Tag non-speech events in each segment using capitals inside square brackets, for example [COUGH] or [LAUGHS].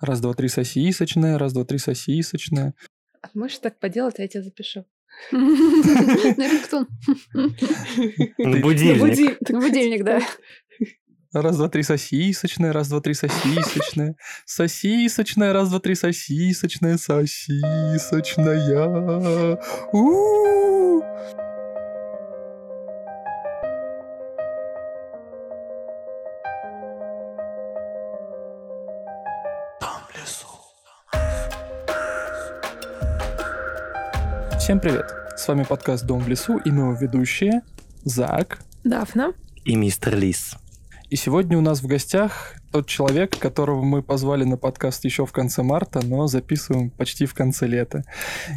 Раз, два, три, сосисочная. Раз, два, три, сосисочная. А можешь так поделать, а я тебя запишу? На рингтон. На будильник. На будильник, да. Раз, два, три, сосисочная, раз, два, три, сосисочная, сосисочная, раз, два, три, сосисочная, сосисочная. У-у-у. Всем привет! С вами подкаст «Дом в лесу» и мы его ведущие Зак. Дафна. И мистер Лис. И сегодня у нас в гостях тот человек, которого мы позвали на подкаст еще в конце марта, но записываем почти в конце лета.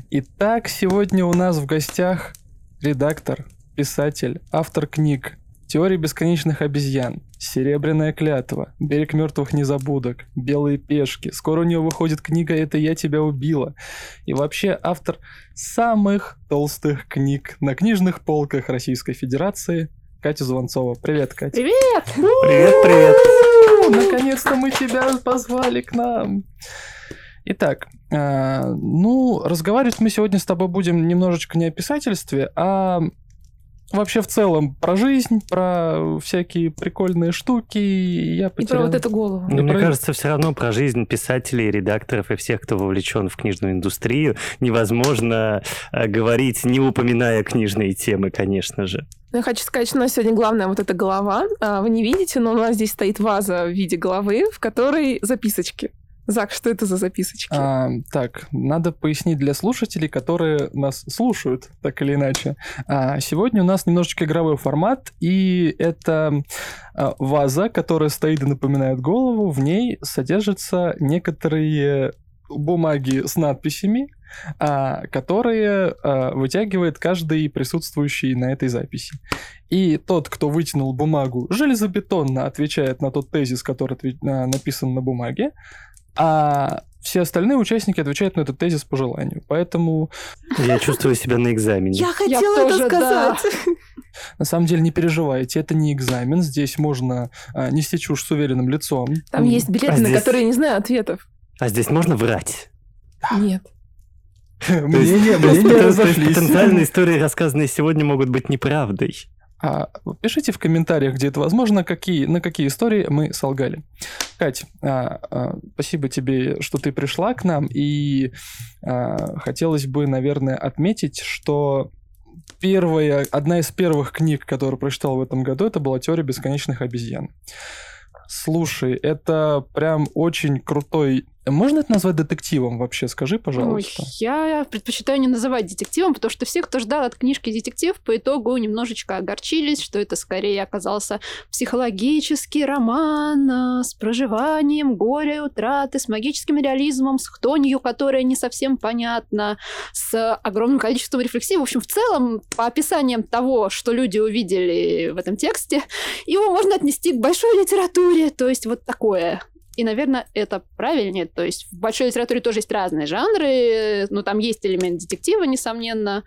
Итак, сегодня у нас в гостях редактор, писатель, автор книг «Теория бесконечных обезьян», «Серебряная клятва», «Берег мертвых незабудок», «Белые пешки». Скоро у нее выходит книга «Это я тебя убила». И вообще автор самых толстых книг на книжных полках Российской Федерации Катя Звонцова. Привет, Катя. Привет! Привет, привет. Наконец-то мы тебя позвали к нам. Итак, э, ну, разговаривать мы сегодня с тобой будем немножечко не о писательстве, а вообще в целом про жизнь, про всякие прикольные штуки. Я И про потерял... вот эту голову. Но мне про- кажется, все равно про жизнь писателей, редакторов и всех, кто вовлечен в книжную индустрию, невозможно э, говорить, не упоминая книжные темы, конечно же. Ну, Я хочу сказать, что у нас сегодня главная вот эта голова. А, Вы не видите, но у нас здесь стоит ваза в виде головы, в которой записочки. Зак, что это за записочки? А, так, надо пояснить для слушателей, которые нас слушают, так или иначе. А, сегодня у нас немножечко игровой формат, и это а, ваза, которая стоит и напоминает голову. В ней содержатся некоторые бумаги с надписями, а, которые а, вытягивает каждый присутствующий на этой записи. И тот, кто вытянул бумагу, железобетонно отвечает на тот тезис, который а, написан на бумаге, а все остальные участники отвечают на этот тезис по желанию. Поэтому, Я чувствую себя на экзамене. Я хотела тоже, это да. сказать. на самом деле, не переживайте, это не экзамен. Здесь можно а, нести чушь с уверенным лицом. Там есть билеты, А на здесь- которые не знаю ответов. А здесь можно врать? Нет. Мнения, мнения разошлись. потенциальные истории, рассказанные сегодня, могут быть неправдой. А, пишите в комментариях, где это возможно, какие, на какие истории мы солгали. Кать, а, а, спасибо тебе, что ты пришла к нам, и а, хотелось бы, наверное, отметить, что первая, одна из первых книг, которую прочитал в этом году, это была «Теория бесконечных обезьян». Слушай, это прям очень крутой... Можно это назвать детективом вообще? Скажи, Ой, пожалуйста. я предпочитаю не называть детективом, потому что все, кто ждал от книжки детектив, по итогу немножечко огорчились, что это скорее оказался психологический роман а, с проживанием горя утраты, с магическим реализмом, с хтонью, которая не совсем понятна, с огромным количеством рефлексий. В общем, в целом, по описаниям того, что люди увидели в этом тексте, его можно отнести к большой литературе, то есть вот такое. И, наверное, это правильнее. То есть в большой литературе тоже есть разные жанры, ну, там есть элемент детектива, несомненно,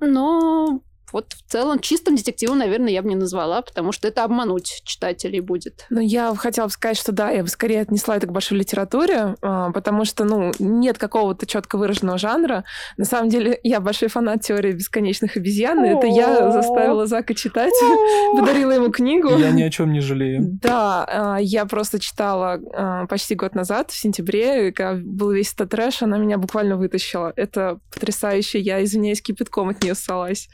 но вот в целом чистым детективом, наверное, я бы не назвала, потому что это обмануть читателей будет. Ну, я хотела бы сказать, что да, я бы скорее отнесла это к большой литературе, а, потому что, ну, нет какого-то четко выраженного жанра. На самом деле, я большой фанат теории бесконечных обезьян, и это я заставила Зака читать, [LAUGHS] подарила ему книгу. Я ни о чем не жалею. Да, а, я просто читала а, почти год назад, в сентябре, когда был весь этот трэш, она меня буквально вытащила. Это потрясающе. Я, извиняюсь, кипятком от нее ссалась.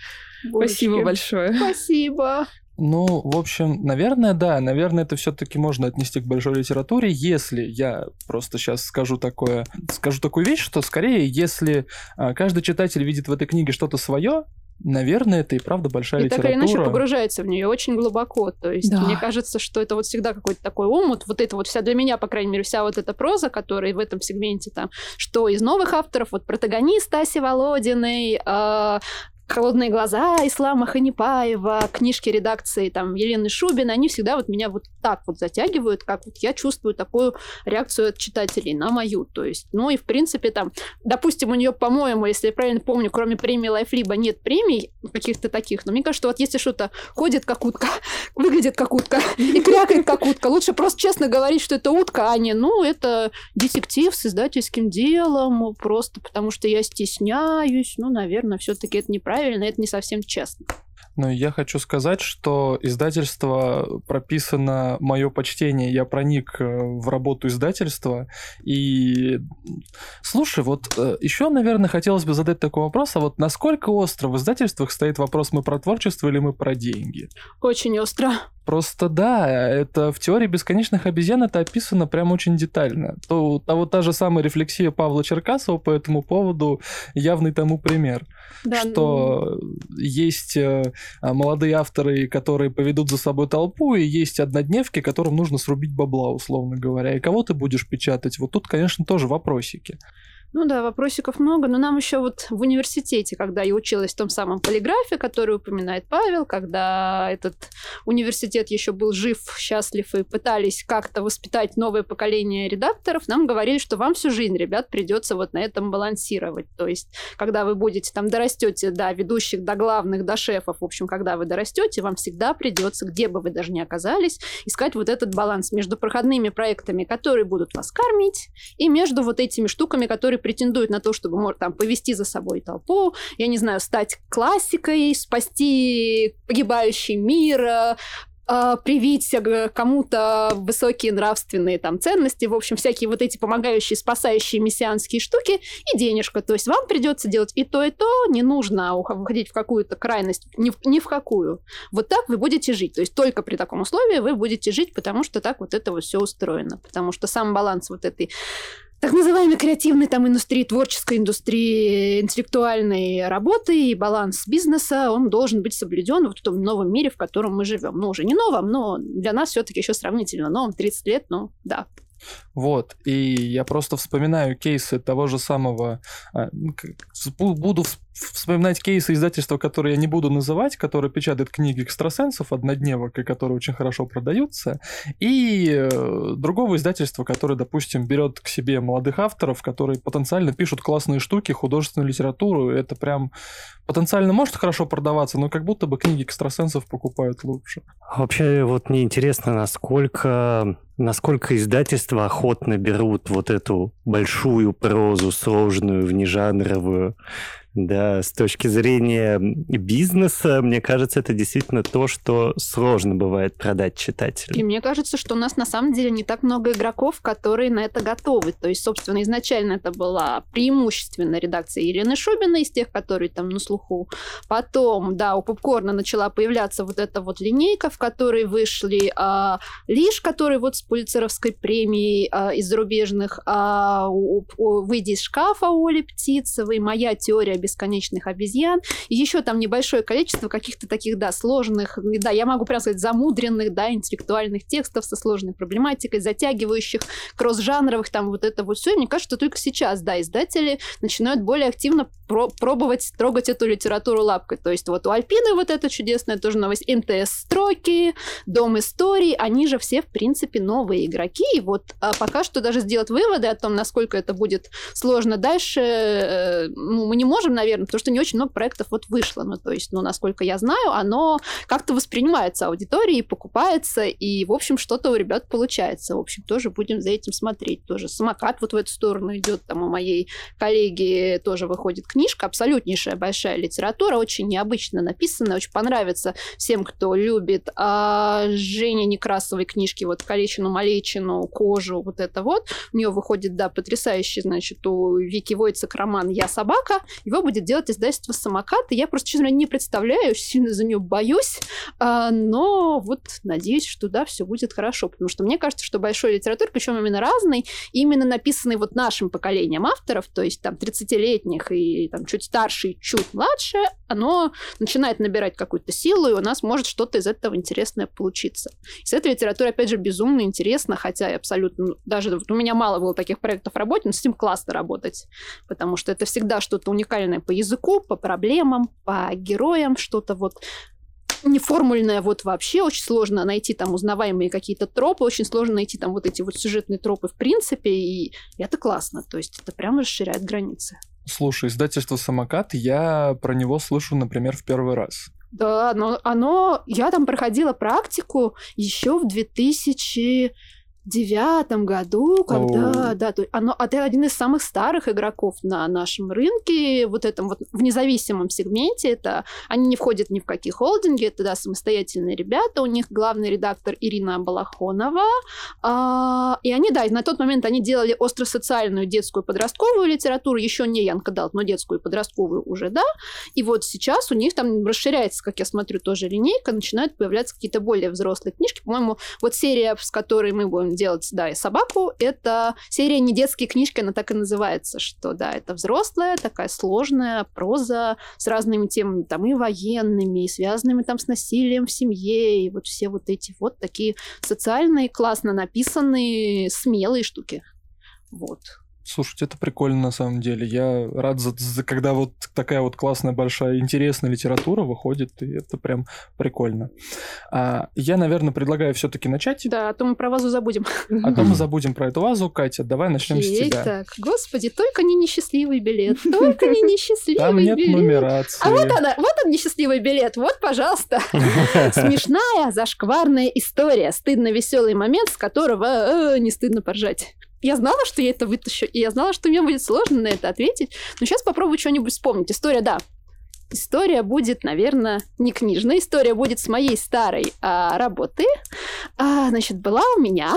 Спасибо большое. Спасибо. Ну, в общем, наверное, да, наверное, это все-таки можно отнести к большой литературе, если я просто сейчас скажу такое, скажу такую вещь, что скорее, если а, каждый читатель видит в этой книге что-то свое, наверное, это и правда большая И так литература. или иначе погружается в нее очень глубоко. То есть Да. мне кажется, что это вот всегда какой-то такой омут. Вот это вот вся для меня, по крайней мере, вся вот эта проза, которая в этом сегменте там, что из новых авторов, вот протагонист Аси Володиной, а, «Холодные глаза» Ислама Ханипаева, книжки редакции там Елены Шубин, они всегда вот меня вот так вот затягивают, как вот я чувствую такую реакцию от читателей на мою. То есть, ну и в принципе там, допустим, у нее, по-моему, если я правильно помню, кроме премии Лайфлиба нет премий каких-то таких, но мне кажется, вот если что-то ходит как утка, [LAUGHS] выглядит как утка и крякает как утка, лучше просто честно говорить, что это утка, а не, ну, это детектив с издательским делом, просто потому что я стесняюсь, ну, наверное, все-таки это неправильно, это не совсем честно. Но я хочу сказать, что издательство прописано мое почтение. Я проник э, в работу издательства. И слушай, вот э, еще, наверное, хотелось бы задать такой вопрос. А вот насколько остро в издательствах стоит вопрос, мы про творчество или мы про деньги? Очень остро. Просто да, это в теории бесконечных обезьян это описано прям очень детально. То, а вот та же самая рефлексия Павла Черкасова по этому поводу явный тому пример. Да, что ну... есть э, молодые авторы, которые поведут за собой толпу, и есть однодневки, которым нужно срубить бабла, условно говоря. И кого ты будешь печатать? Вот тут, конечно, тоже вопросики. Ну да, вопросиков много, но нам еще вот в университете, когда я училась в том самом полиграфе, который упоминает Павел, когда этот университет еще был жив, счастлив и пытались как-то воспитать новое поколение редакторов, нам говорили, что вам всю жизнь, ребят, придется вот на этом балансировать. То есть, когда вы будете там дорастете до ведущих, до главных, до шефов, в общем, когда вы дорастете, вам всегда придется, где бы вы даже ни оказались, искать вот этот баланс между проходными проектами, которые будут вас кормить, и между вот этими штуками, которые который претендует на то, чтобы может, там, повести за собой толпу, я не знаю, стать классикой, спасти погибающий мир, а, привить кому-то высокие нравственные там ценности, в общем, всякие вот эти помогающие, спасающие мессианские штуки и денежка. То есть вам придется делать и то, и то, не нужно уходить в какую-то крайность, ни в, ни в какую. Вот так вы будете жить. То есть только при таком условии вы будете жить, потому что так вот это вот все устроено. Потому что сам баланс вот этой так называемой креативной там индустрии, творческой индустрии, интеллектуальной работы и баланс бизнеса, он должен быть соблюден вот в том новом мире, в котором мы живем. Ну, уже не новом, но для нас все-таки еще сравнительно новом, 30 лет, ну, да, вот, и я просто вспоминаю кейсы того же самого, а, буду вспоминать кейсы издательства, которые я не буду называть, которые печатают книги экстрасенсов, однодневок, и которые очень хорошо продаются, и э, другого издательства, которое, допустим, берет к себе молодых авторов, которые потенциально пишут классные штуки, художественную литературу, это прям потенциально может хорошо продаваться, но как будто бы книги экстрасенсов покупают лучше. Вообще, вот мне интересно, насколько насколько издательства охотно берут вот эту большую прозу, сложную, внежанровую, да, с точки зрения бизнеса, мне кажется, это действительно то, что сложно бывает продать читателю. И мне кажется, что у нас на самом деле не так много игроков, которые на это готовы. То есть, собственно, изначально это была преимущественно редакция Елены Шубиной из тех, которые там на слуху. Потом, да, у Попкорна начала появляться вот эта вот линейка, в которой вышли а, Лиш, который вот с Пулицеровской премией а, из зарубежных, а, у, у, «Выйди из шкафа» Оли Птицевой, «Моя теория бесконечных обезьян. И еще там небольшое количество каких-то таких, да, сложных, да, я могу прямо сказать, замудренных, да, интеллектуальных текстов со сложной проблематикой, затягивающих, кросс-жанровых, там вот это вот все. И мне кажется, что только сейчас, да, издатели начинают более активно про- пробовать трогать эту литературу лапкой. То есть вот у Альпины вот эта чудесная тоже новость, МТС-строки, Дом историй, они же все, в принципе, новые игроки. И вот а пока что даже сделать выводы о том, насколько это будет сложно дальше, э, ну, мы не можем, наверное, потому что не очень много проектов вот вышло. Ну, то есть, ну, насколько я знаю, оно как-то воспринимается аудиторией, покупается, и, в общем, что-то у ребят получается. В общем, тоже будем за этим смотреть. Тоже самокат вот в эту сторону идет. Там у моей коллеги тоже выходит книжка, абсолютнейшая большая литература, очень необычно написанная, очень понравится всем, кто любит а, Женя Некрасовой книжки, вот Калечину, Малечину, Кожу, вот это вот. У нее выходит, да, потрясающий, значит, у Вики Войцек роман «Я собака». Его будет делать издательство «Самокат», и я просто, честно не представляю, сильно за нее боюсь, а, но вот надеюсь, что да, все будет хорошо, потому что мне кажется, что большой литератур, причем именно разный, именно написанный вот нашим поколением авторов, то есть там 30-летних и там чуть старше и чуть младше, оно начинает набирать какую-то силу, и у нас может что-то из этого интересное получиться. Из этой литературы, опять же, безумно интересно, хотя я абсолютно... Ну, даже у меня мало было таких проектов в работе, но с этим классно работать, потому что это всегда что-то уникальное по языку, по проблемам, по героям, что-то вот не формульная вот вообще очень сложно найти там узнаваемые какие-то тропы, очень сложно найти там вот эти вот сюжетные тропы в принципе, и это классно, то есть это прямо расширяет границы. Слушай, издательство «Самокат», я про него слышу, например, в первый раз. Да, но оно... Я там проходила практику еще в 2000 девятом году, когда, О. да, то, оно, а это один из самых старых игроков на нашем рынке, вот этом вот в независимом сегменте, это они не входят ни в какие холдинги, это, да, самостоятельные ребята, у них главный редактор Ирина Балахонова, а, и они, да, на тот момент они делали остросоциальную детскую подростковую литературу, еще не Янка Далт, но детскую и подростковую уже, да, и вот сейчас у них там расширяется, как я смотрю, тоже линейка, начинают появляться какие-то более взрослые книжки, по-моему, вот серия, с которой мы будем делать, да, и собаку, это серия не детские книжки, она так и называется, что, да, это взрослая, такая сложная проза с разными темами, там, и военными, и связанными там с насилием в семье, и вот все вот эти вот такие социальные, классно написанные, смелые штуки. Вот. Слушайте, это прикольно на самом деле. Я рад, за, за, когда вот такая вот классная, большая, интересная литература выходит, и это прям прикольно. А, я, наверное, предлагаю все-таки начать. Да, а то мы про вазу забудем. А то мы забудем про эту вазу. Катя, давай начнем с тебя. Так, господи, только не несчастливый билет, только не [LAUGHS] несчастливый Там нет билет. нумерации. А вот она, вот он несчастливый билет, вот, пожалуйста. [LAUGHS] Смешная, зашкварная история, стыдно веселый момент, с которого э, не стыдно поржать я знала, что я это вытащу, и я знала, что мне будет сложно на это ответить. Но сейчас попробую что-нибудь вспомнить. История, да. История будет, наверное, не книжная. История будет с моей старой а, работы. А, значит, была у меня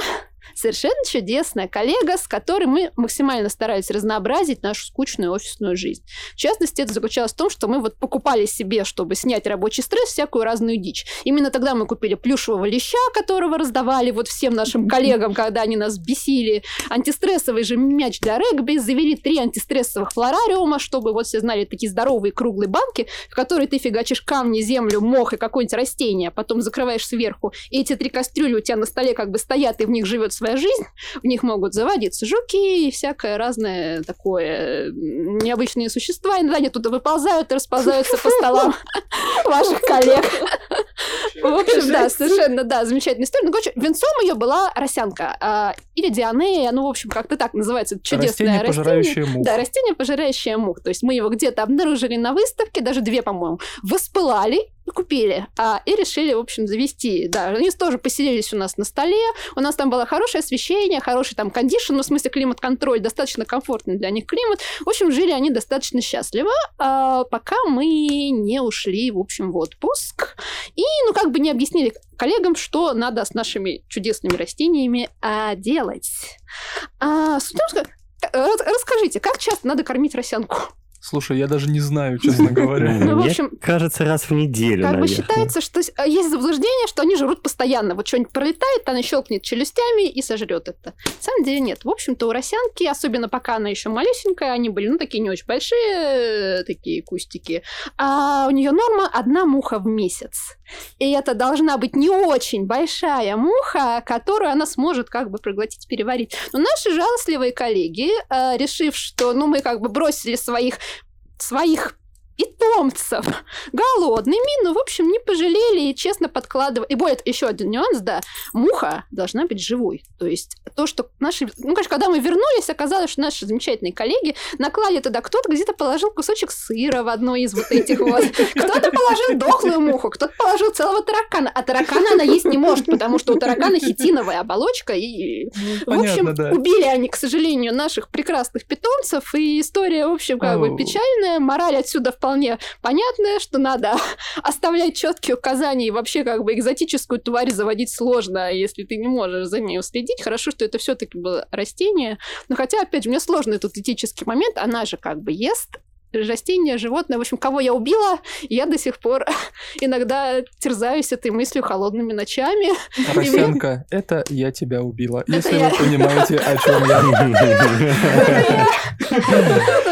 совершенно чудесная коллега, с которой мы максимально старались разнообразить нашу скучную офисную жизнь. В частности, это заключалось в том, что мы вот покупали себе, чтобы снять рабочий стресс, всякую разную дичь. Именно тогда мы купили плюшевого леща, которого раздавали вот всем нашим коллегам, когда они нас бесили, антистрессовый же мяч для регби, завели три антистрессовых флорариума, чтобы вот все знали такие здоровые круглые банки, в которые ты фигачишь камни, землю, мох и какое-нибудь растение, потом закрываешь сверху, и эти три кастрюли у тебя на столе как бы стоят, и в них живет своя жизнь, в них могут заводиться жуки и всякое разное такое необычные существа. Иногда они туда выползают и расползаются по столам [LAUGHS] ваших коллег. В общем, да, совершенно, да, замечательная история. Ну, короче, венцом ее была росянка. А, или дианея, ну, в общем, как-то так называется чудесное растение. пожирающее мух. Да, растение, пожирающее мух. То есть мы его где-то обнаружили на выставке, даже две, по-моему, воспылали, купили а, и решили, в общем, завести. Да, они тоже поселились у нас на столе. У нас там было хорошее освещение, хороший там кондишн, ну, в смысле климат-контроль, достаточно комфортный для них климат. В общем, жили они достаточно счастливо, а, пока мы не ушли, в общем, в отпуск. И, ну, как бы не объяснили коллегам, что надо с нашими чудесными растениями а, делать. А, расскажите, как часто надо кормить росянку? Слушай, я даже не знаю, честно говоря. Ну, в общем, кажется, раз в неделю, Как бы считается, что а, есть заблуждение, что они жрут постоянно. Вот что-нибудь пролетает, она щелкнет челюстями и сожрет это. На самом деле нет. В общем-то, у росянки, особенно пока она еще малюсенькая, они были, ну, такие не очень большие, такие кустики. А у нее норма одна муха в месяц. И это должна быть не очень большая муха, которую она сможет как бы проглотить, переварить. Но наши жалостливые коллеги, а, решив, что ну, мы как бы бросили своих своих питомцев. Голодными, но, в общем, не пожалели и честно подкладывали. И более еще один нюанс, да, муха должна быть живой. То есть то, что наши... Ну, конечно, когда мы вернулись, оказалось, что наши замечательные коллеги наклали туда, кто-то где-то положил кусочек сыра в одной из вот этих вот, кто-то положил дохлую муху, кто-то положил целого таракана, а таракана она есть не может, потому что у таракана хитиновая оболочка, и, ну, в общем, да. убили они, к сожалению, наших прекрасных питомцев, и история, в общем, как бы печальная, мораль отсюда вполне вполне понятное, что надо [LAUGHS] оставлять четкие указания и вообще как бы экзотическую тварь заводить сложно, если ты не можешь за ней следить. Хорошо, что это все-таки было растение. Но хотя, опять же, мне сложно этот этический момент. Она же как бы ест растение, животное, в общем, кого я убила, я до сих пор [LAUGHS] иногда терзаюсь этой мыслью холодными ночами. Росянка, это я тебя убила, если вы понимаете, о чем я.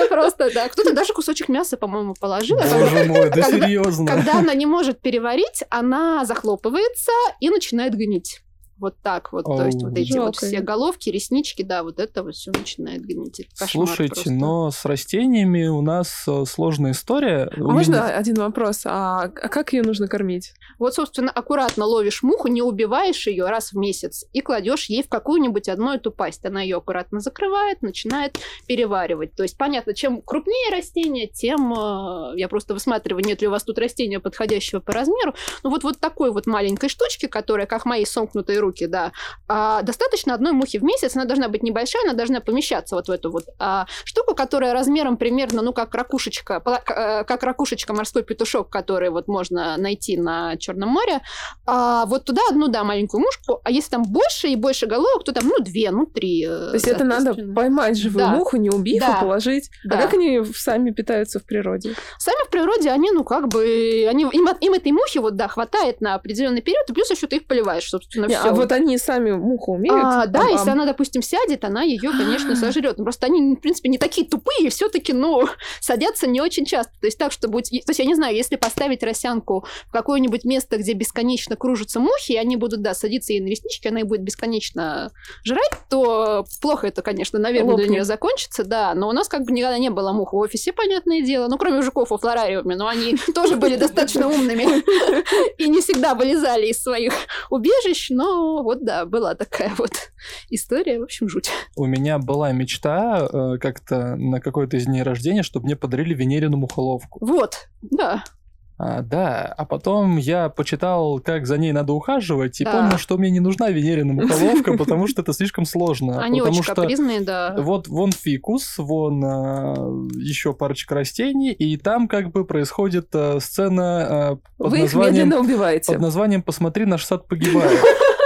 Просто, да. Кто-то даже кусочек мяса, по-моему, положил. Боже мой, да серьезно. Когда она не может переварить, она захлопывается и начинает гнить. Вот так вот. То есть вот эти вот все головки, реснички, да, вот это вот все начинает гнить. Слушайте, но с растениями у нас э, сложная история. Можно один вопрос? А, а как ее нужно кормить? Вот, собственно, аккуратно ловишь муху, не убиваешь ее раз в месяц и кладешь ей в какую-нибудь одну эту пасть. Она ее аккуратно закрывает, начинает переваривать. То есть, понятно, чем крупнее растение, тем э, я просто высматриваю, нет ли у вас тут растения подходящего по размеру. Ну вот, вот такой вот маленькой штучки, которая, как мои сомкнутые руки, да, а, достаточно одной мухи в месяц, она должна быть небольшая, она должна помещаться вот в эту вот а, штуку, которая размером примерно, ну, как ракушечка, э, как ракушечка морской петушок, который вот можно найти на Черном море, а, вот туда одну, да, маленькую мушку, а если там больше и больше головок, то там, ну, две, ну, три. Э, то есть это надо поймать живую да. муху, не убив, да. положить. А да. А как они сами питаются в природе? Сами в природе, они, ну, как бы, они, им, им этой мухи, вот, да, хватает на определенный период, и плюс еще ты их поливаешь, собственно, все. А вот они сами муху умеют? А, да, а, если она, допустим, сядет, она ее, конечно, сожрет. Просто они, в принципе, не такие тупые, все-таки, ну, [LAUGHS] садятся не очень часто. То есть так, чтобы... То есть я не знаю, если поставить росянку в какое-нибудь место, где бесконечно кружатся мухи, и они будут, да, садиться ей на реснички, она их будет бесконечно жрать, то плохо это, конечно, наверное, Лопнет. для нее закончится, да. Но у нас как бы никогда не было мух в офисе, понятное дело. Ну, кроме жуков во флорариуме, но они [LAUGHS] тоже были достаточно умными [LAUGHS] и не всегда вылезали из своих убежищ, но вот да, была такая вот [LAUGHS] история, в общем, жуть. У меня была мечта э, как-то на какой-то из дней рождения, чтобы мне подарили Венерину мухоловку. Вот, да. А, да, а потом я почитал, как за ней надо ухаживать, и да. понял, что мне не нужна Венерина [LAUGHS] мухоловка, потому что это слишком сложно. Они потому очень что капризные, да. Вот вон фикус, вон а, еще парочка растений, и там как бы происходит а, сцена а, под Вы названием... их медленно убиваете. Под названием «Посмотри, наш сад погибает». [LAUGHS]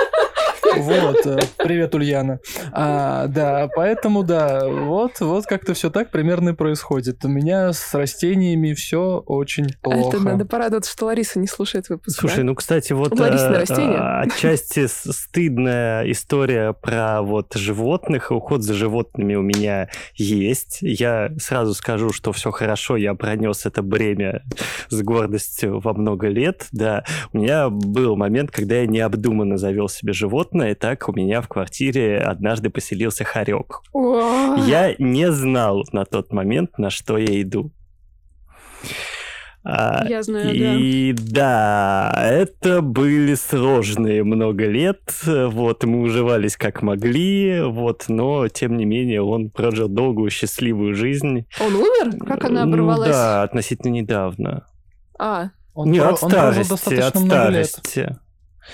Вот, [LAUGHS] э, привет, Ульяна. А, да, поэтому да, вот, вот как-то все так примерно и происходит. У меня с растениями все очень плохо. Это надо порадоваться, что Лариса не слушает выпуск. Слушай, да? ну, кстати, вот а, а, отчасти стыдная история про вот животных, уход за животными у меня есть. Я сразу скажу, что все хорошо, я пронес это бремя с гордостью во много лет, да. У меня был момент, когда я необдуманно завел себе животное, и так у меня в квартире однажды поселился хорек. Я не знал на тот момент, на что я иду. А, я знаю, и да. да, это были сложные много лет, вот, мы уживались как могли, вот, но, тем не менее, он прожил долгую, счастливую жизнь. Он умер? Как она оборвалась? Ну, да, относительно недавно. А. Он, не, про... от старости, от старости.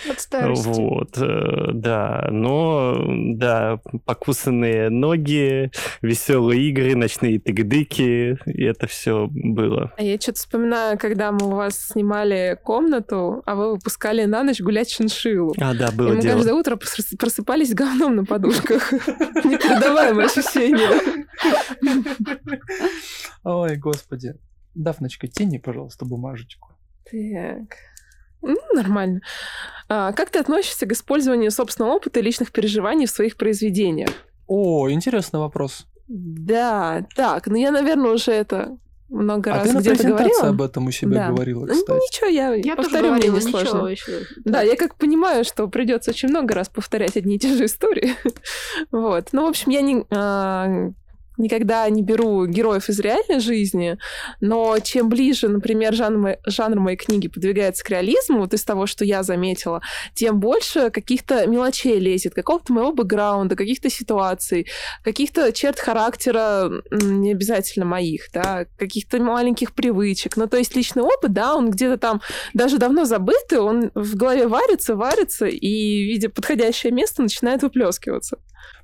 От старости. Вот, э, да. Но, да, покусанные ноги, веселые игры, ночные тыгдыки, и это все было. А я что-то вспоминаю, когда мы у вас снимали комнату, а вы выпускали на ночь гулять шиншиллу. А, да, было и мы дело. каждое утро просыпались говном на подушках. Непередаваемое ощущение. Ой, господи. Дафночка, тяни, пожалуйста, бумажечку. Так. Ну, нормально. А, как ты относишься к использованию собственного опыта и личных переживаний в своих произведениях? О, интересный вопрос. Да, так, ну я, наверное, уже это много а раз ты где-то говорила. об этом у себя да. говорила, ну, кстати. Ну, ничего, я, я повторю, мне не сложно. Еще. Да, я как понимаю, что придется очень много раз повторять одни и те же истории. [LAUGHS] вот. Ну, в общем, я не... А, никогда не беру героев из реальной жизни, но чем ближе, например, жанр, жанр моей книги подвигается к реализму, вот из того, что я заметила, тем больше каких-то мелочей лезет, какого-то моего бэкграунда, каких-то ситуаций, каких-то черт характера, не обязательно моих, да, каких-то маленьких привычек. Ну, то есть личный опыт, да, он где-то там даже давно забытый, он в голове варится, варится, и, видя подходящее место, начинает выплескиваться.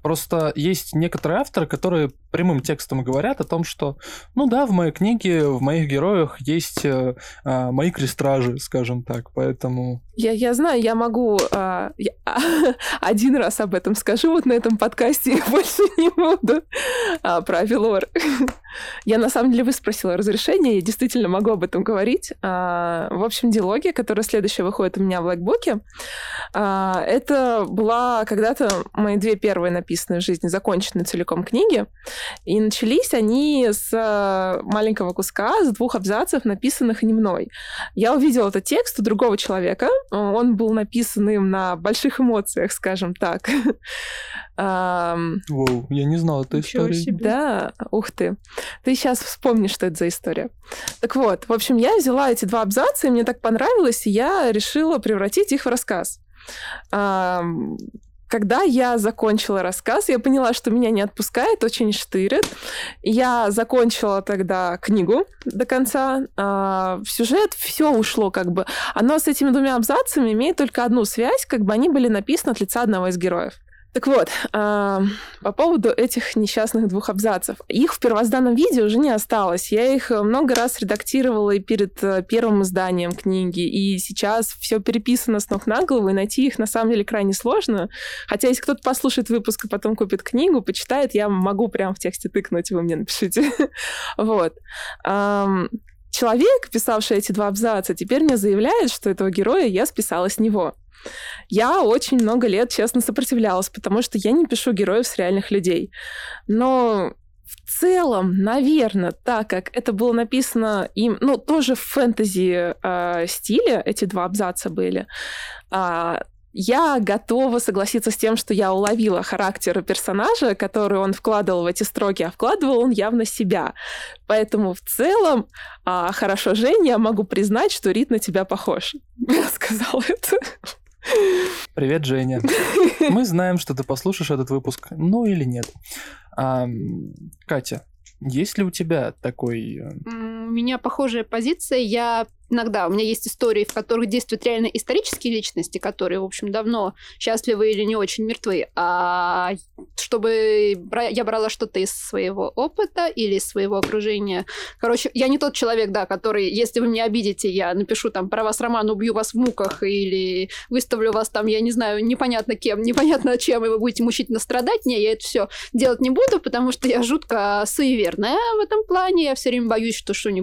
Просто есть некоторые авторы, которые прямым текстом говорят о том, что, ну да, в моей книге, в моих героях есть э, э, мои крестражи, скажем так, поэтому... Я, я знаю, я могу э, я, [LAUGHS] один раз об этом скажу вот на этом подкасте, и [LAUGHS] больше не буду. а, про Авилор. [LAUGHS] Я на самом деле выспросила разрешение, я действительно могу об этом говорить. А, в общем, диалогия, которая следующая выходит у меня в Блэкбуке, а, это была когда-то мои две первые написанные в жизни, законченные целиком книги. И начались они с маленького куска, с двух абзацев, написанных не мной. Я увидела этот текст у другого человека. Он был написан им на больших эмоциях, скажем так. [LAUGHS] Воу, я не знала эту историю. Да, ух ты. Ты сейчас вспомнишь, что это за история. Так вот, в общем, я взяла эти два абзаца, и мне так понравилось, и я решила превратить их в рассказ. Когда я закончила рассказ, я поняла, что меня не отпускает, очень штырит. Я закончила тогда книгу до конца. А, в сюжет все ушло как бы. Оно с этими двумя абзацами имеет только одну связь, как бы они были написаны от лица одного из героев. Так вот, э, по поводу этих несчастных двух абзацев. Их в первозданном виде уже не осталось. Я их много раз редактировала и перед э, первым изданием книги, и сейчас все переписано с ног на голову, и найти их на самом деле крайне сложно. Хотя если кто-то послушает выпуск и потом купит книгу, почитает, я могу прямо в тексте тыкнуть, вы мне напишите. [LAUGHS] Вот. Человек, писавший эти два абзаца, теперь мне заявляет, что этого героя я списала с него. Я очень много лет, честно, сопротивлялась, потому что я не пишу героев с реальных людей. Но в целом, наверное, так как это было написано им, ну, тоже в фэнтези э, стиле, эти два абзаца были, э, я готова согласиться с тем, что я уловила характер персонажа, который он вкладывал в эти строки, а вкладывал он явно себя. Поэтому в целом, а, хорошо, Женя, я могу признать, что Рит на тебя похож. [LAUGHS] Я сказала это. Привет, Женя. [LAUGHS] Мы знаем, что ты послушаешь этот выпуск, ну или нет. А, Катя, есть ли у тебя такой... Меня похожая позиция. Я иногда у меня есть истории, в которых действуют реально исторические личности, которые, в общем, давно счастливы или не очень мертвы. А чтобы я брала что-то из своего опыта или из своего окружения. Короче, я не тот человек, да, который, если вы меня обидите, я напишу там про вас роман, убью вас в муках или выставлю вас там, я не знаю, непонятно кем, непонятно чем, и вы будете мучительно страдать. Не, я это все делать не буду, потому что я жутко суеверная в этом плане. Я все время боюсь, что что-нибудь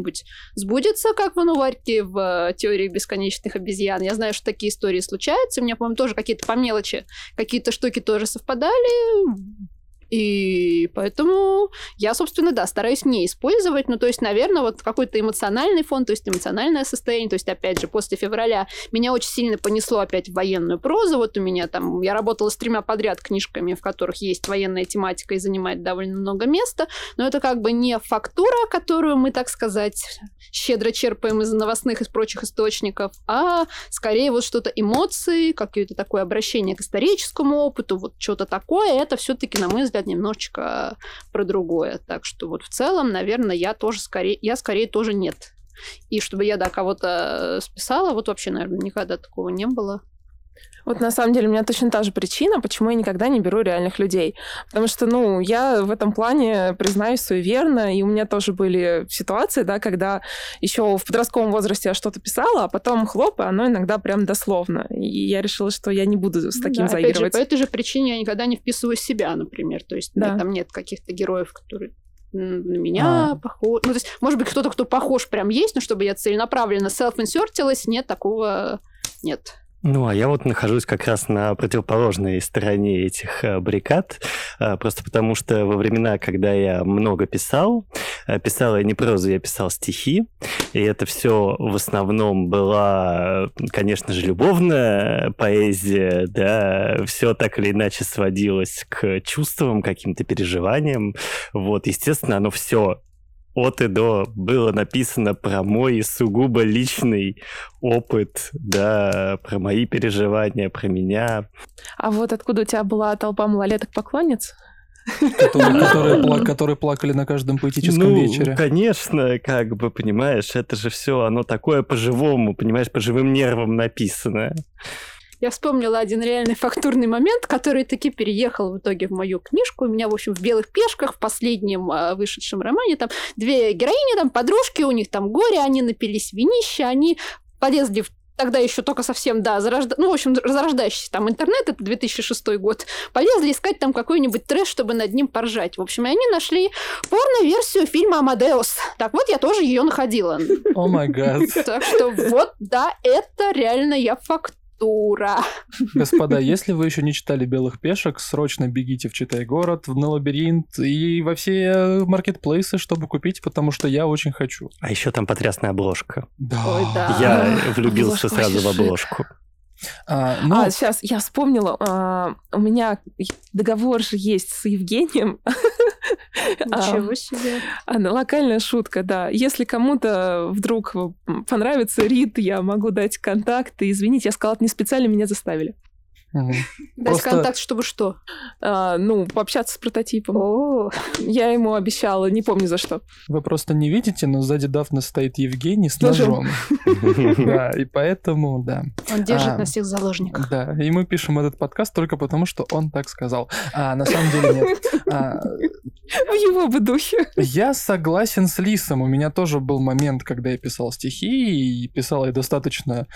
сбудется, как в Ануварьке, в теории бесконечных обезьян. Я знаю, что такие истории случаются. У меня, по-моему, тоже какие-то по мелочи, какие-то штуки тоже совпадали. И поэтому я, собственно, да, стараюсь не использовать. Ну, то есть, наверное, вот какой-то эмоциональный фон, то есть эмоциональное состояние. То есть, опять же, после февраля меня очень сильно понесло опять в военную прозу. Вот у меня там, я работала с тремя подряд книжками, в которых есть военная тематика и занимает довольно много места. Но это как бы не фактура, которую мы, так сказать, щедро черпаем из новостных и прочих источников, а скорее вот что-то эмоции, какое-то такое обращение к историческому опыту, вот что-то такое. Это все-таки, на мой взгляд, взгляд, немножечко про другое. Так что вот в целом, наверное, я тоже скорее, я скорее тоже нет. И чтобы я, да, кого-то списала, вот вообще, наверное, никогда такого не было. Вот на самом деле у меня точно та же причина, почему я никогда не беру реальных людей. Потому что, ну, я в этом плане, признаюсь, суеверна, и у меня тоже были ситуации, да, когда еще в подростковом возрасте я что-то писала, а потом хлоп, и оно иногда прям дословно. И я решила, что я не буду с ну таким да, заигрывать. Опять же, по этой же причине я никогда не вписываю себя, например. То есть да. там нет каких-то героев, которые на меня а. похож. Ну, то есть, может быть, кто-то, кто похож, прям есть, но чтобы я целенаправленно self-инсертилась, нет, такого нет. Ну, а я вот нахожусь как раз на противоположной стороне этих э, баррикад, э, просто потому что во времена, когда я много писал, э, писал я не прозу, я писал стихи, и это все в основном была, конечно же, любовная поэзия, да, все так или иначе сводилось к чувствам, каким-то переживаниям, вот, естественно, оно все от и до было написано про мой сугубо личный опыт, да, про мои переживания, про меня. А вот откуда у тебя была толпа малолеток-поклонниц? Которые, [LAUGHS] которые, пла- которые плакали на каждом поэтическом ну, вечере. конечно, как бы, понимаешь, это же все, оно такое по-живому, понимаешь, по живым нервам написано. Я вспомнила один реальный фактурный момент, который таки переехал в итоге в мою книжку. У меня, в общем, в «Белых пешках» в последнем э, вышедшем романе там две героини, там подружки, у них там горе, они напились винища, они полезли в тогда еще только совсем, да, зарожда... ну, в общем, зарождающийся там интернет, это 2006 год, полезли искать там какой-нибудь трэш, чтобы над ним поржать. В общем, и они нашли порно-версию фильма «Амадеус». Так вот, я тоже ее находила. О май гад. Так что вот, да, это реально я факт Тура. Господа, [LAUGHS] если вы еще не читали «Белых пешек», срочно бегите в «Читай город», на «Лабиринт» и во все маркетплейсы, чтобы купить, потому что я очень хочу. А еще там потрясная обложка. Да. Ой, да. Я [LAUGHS] влюбился Обложка сразу в обложку. А, ну, А, сейчас, я вспомнила. а, у меня договор же есть с Евгением. [LAUGHS] А, Ничего себе. а, ну, локальная шутка, да. Если кому-то вдруг понравится Рит, я могу дать контакты. Извините, я сказала, это не специально меня заставили. Дать [LAUGHS] Просто- контакт, чтобы что? А, ну, пообщаться с прототипом. Я ему обещала, не помню за что. вы просто не видите, но сзади Дафны стоит Евгений с Ножом. [LAUGHS] Да, и поэтому, да. он держит А, нас всех в заложниках. Да, и мы пишем этот подкаст только потому, что он так сказал. А на самом деле нет. В его бы духе. Я согласен с Лисом. У меня тоже был момент, когда я писал стихи, и писал я достаточно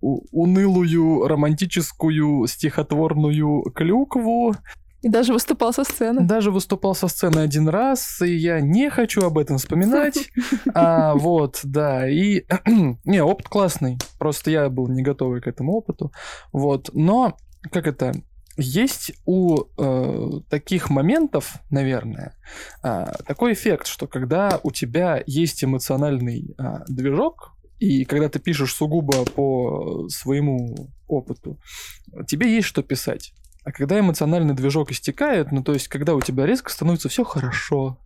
у- унылую, романтическую, стихотворную клюкву. И даже выступал со сцены. Даже выступал со сцены один раз, и я не хочу об этом вспоминать. А, вот, да, и... [CLEARS THROAT] не, опыт классный. Просто я был не готовый к этому опыту. Вот, но, как это... Есть у э, таких моментов, наверное, а, такой эффект, что когда у тебя есть эмоциональный а, движок, и когда ты пишешь сугубо по своему опыту, тебе есть что писать. А когда эмоциональный движок истекает, ну то есть когда у тебя резко становится все хорошо,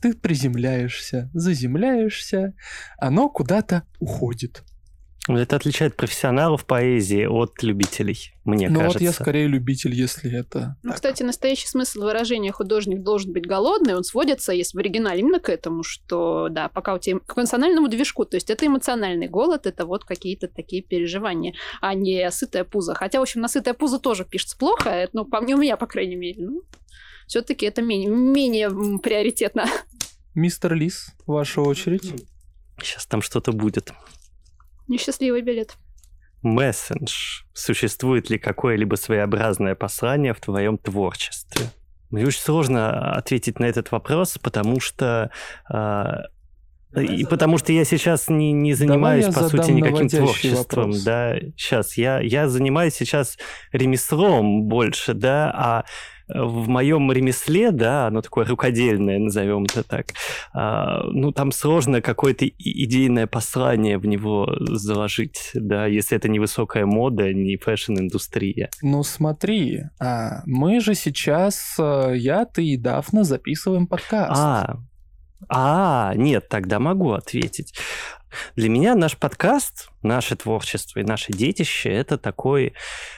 ты приземляешься, заземляешься, оно куда-то уходит. Это отличает профессионалов поэзии от любителей, мне ну кажется. вот я скорее любитель, если это... Ну, так. кстати, настоящий смысл выражения «художник должен быть голодный», он сводится, если в оригинале, именно к этому, что, да, пока у тебя к эмоциональному движку, то есть это эмоциональный голод, это вот какие-то такие переживания, а не сытая пузо. Хотя, в общем, на сытое пузо тоже пишется плохо, это, ну, по мне, у меня, по крайней мере, ну, все-таки это менее, менее приоритетно. Мистер Лис, ваша очередь. Сейчас там что-то будет. Несчастливый билет. Мессендж. Существует ли какое-либо своеобразное послание в твоем творчестве? Мне очень сложно ответить на этот вопрос, потому что... а, и потому что я сейчас не, не занимаюсь, по сути, никаким творчеством. вопрос. Да, сейчас я, я занимаюсь сейчас ремеслом больше, да, а в моем ремесле, да, оно такое рукодельное, назовем это так, а, ну, там сложно какое-то идейное послание в него заложить, да, если это не высокая мода, не fashion-индустрия. Ну смотри, а, мы же сейчас, а, я, ты и Дафна записываем подкаст. А, а, нет, тогда могу ответить. Для меня наш подкаст, наше творчество и наше детище это такой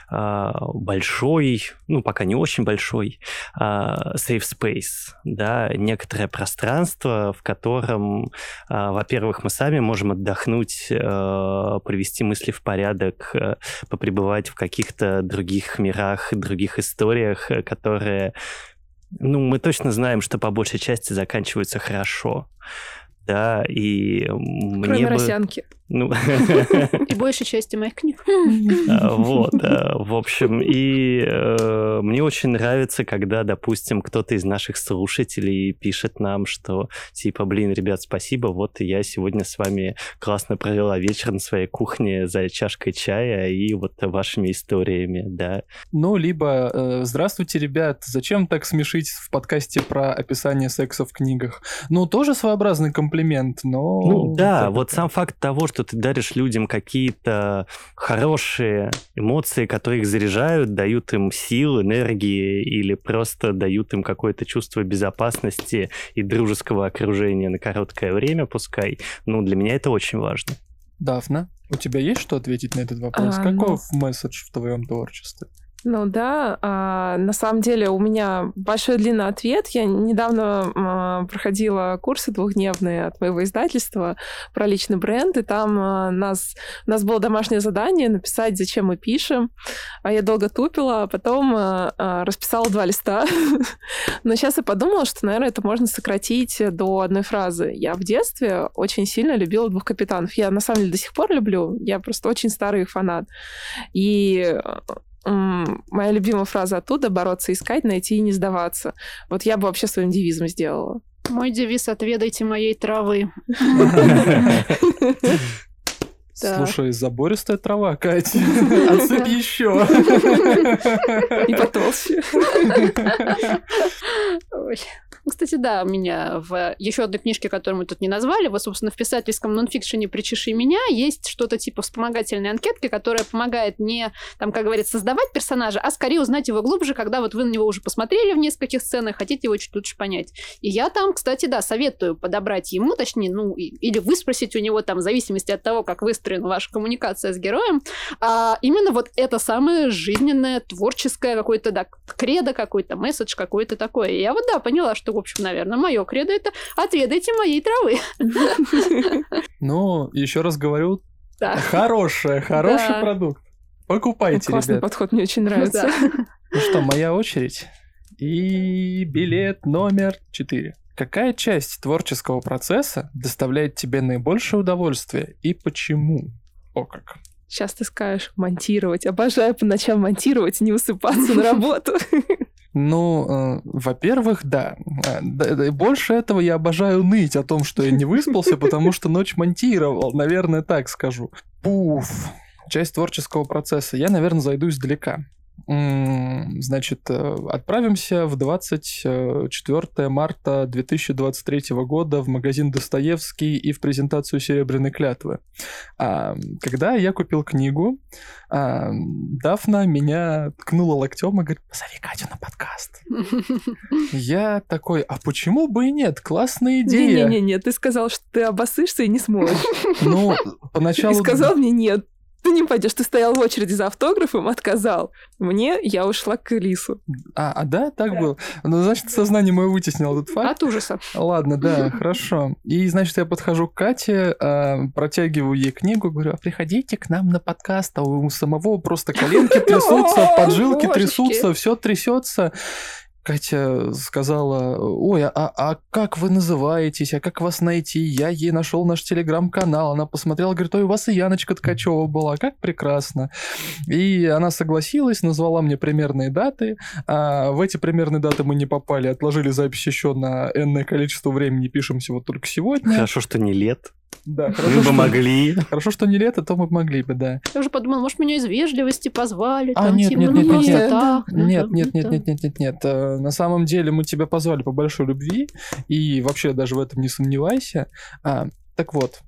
а, большой, ну пока не очень большой, а, safe space, да, некоторое пространство, в котором, а, во-первых, мы сами можем отдохнуть, а, привести мысли в порядок, а, попребывать в каких-то других мирах, других историях, э, которые ну, мы точно знаем, что по большей части заканчиваются хорошо. Да, и мне Кроме бы... Ну, [LAUGHS] И большей части моих книг. а, вот, в общем, и э, мне очень нравится, когда, допустим, кто-то из наших слушателей пишет нам, что типа, блин, ребят, спасибо, вот я сегодня с вами классно провела вечер на своей кухне за чашкой чая и вот вашими историями, да. Ну, либо э, «Здравствуйте, ребят, зачем так смешить в подкасте про описание секса в книгах?» Ну, тоже своеобразный комплимент, но... Ну да, вот сам факт того, что ты даришь людям какие-то хорошие эмоции, которые их заряжают, дают им сил, энергии или просто дают им какое-то чувство безопасности и дружеского окружения на короткое время, пускай. Ну, для меня это очень важно. Дафна, у тебя есть что ответить на этот вопрос? А, ну- Каков месседж в твоем творчестве? Ну да, а, на самом деле у меня большой длинный ответ. Я недавно а, проходила курсы двухдневные от моего издательства про личный бренд, и там а, нас, у нас было домашнее задание написать, зачем мы пишем. А я долго тупила, а потом а, а, расписала два листа. [LAUGHS] Но сейчас я подумала, что, наверное, это можно сократить до одной фразы. Я в детстве очень сильно любила двух капитанов. Я на самом деле до сих пор люблю. Я просто очень старый фанат. И моя любимая фраза оттуда бороться, искать, найти и не сдаваться. Вот я бы вообще своим девизом сделала. Мой девиз «Отведайте моей травы». [LAUGHS] Слушай, забористая трава, Катя. [LAUGHS] Отсыпь еще. И потолще. [LAUGHS] Ну, кстати, да, у меня в еще одной книжке, которую мы тут не назвали, вот, собственно, в писательском нонфикшене «Причеши меня» есть что-то типа вспомогательной анкетки, которая помогает не, там, как говорится, создавать персонажа, а скорее узнать его глубже, когда вот вы на него уже посмотрели в нескольких сценах, хотите его чуть лучше понять. И я там, кстати, да, советую подобрать ему, точнее, ну, или выспросить у него там, в зависимости от того, как выстроена ваша коммуникация с героем, а именно вот это самое жизненное, творческое какое-то, да, кредо какой-то, месседж какой-то такой. И я вот, да, поняла, что в общем, наверное, мое кредо это отведайте моей травы. [LAUGHS] Ну, еще раз говорю, хорошая, хороший продукт. Покупайте, Классный ребят. подход, мне очень нравится. Ну что, моя очередь. И билет номер четыре. Какая часть творческого процесса доставляет тебе наибольшее удовольствие и почему? О как. Сейчас ты скажешь монтировать. Обожаю по ночам монтировать, не усыпаться на [LAUGHS] работу. [LAUGHS] Ну, э, во-первых, да. Э, Больше этого я обожаю ныть о том, что я не выспался, потому что ночь монтировал. Наверное, так скажу. Пуф. Часть творческого процесса. Я, наверное, зайду издалека. Значит, э, отправимся в 24 марта 2023 года в магазин Достоевский и в презентацию «Серебряной клятвы». А, Когда я купил книгу, а, Дафна меня ткнула локтем и говорит, позови Катю на подкаст. [LAUGHS] Я такой, а почему бы и нет? Классная идея. Не-не-не, ты сказал, что ты обоссышься и не сможешь. Ну, И поначалу... сказал мне нет. Ты не пойдешь, ты стоял в очереди за автографом, отказал. Мне я ушла к Лису. А, а да, так было? Ну, значит, сознание мое вытеснило этот факт. От ужаса. Ладно, да, [LAUGHS] хорошо. И, значит, я подхожу к Кате, а, протягиваю ей книгу, говорю, а приходите к нам на подкаст, а у самого просто коленки [LAUGHS] трясутся, поджилки трясутся, все трясется. Катя сказала, ой, а, а как вы называетесь, а как вас найти? Я ей нашел наш телеграм-канал, она посмотрела, говорит, ой, у вас и Яночка Ткачева была, как прекрасно. И она согласилась, назвала мне примерные даты, а в эти примерные даты мы не попали, отложили запись еще на энное количество времени, пишемся вот только сегодня. Хорошо, что не лет. Да, Мы хорошо, бы что, могли. хорошо, что не лето, то мы могли бы, да. Я уже подумала, может, меня из вежливости позвали, А, там, нет, типа, нет, ну, нет, нет. так. ну, Нет, нет, нет, да. нет, нет, нет, нет. Э, На самом деле мы тебя позвали по большой любви, и вообще даже в этом не сомневайся. А, так вот,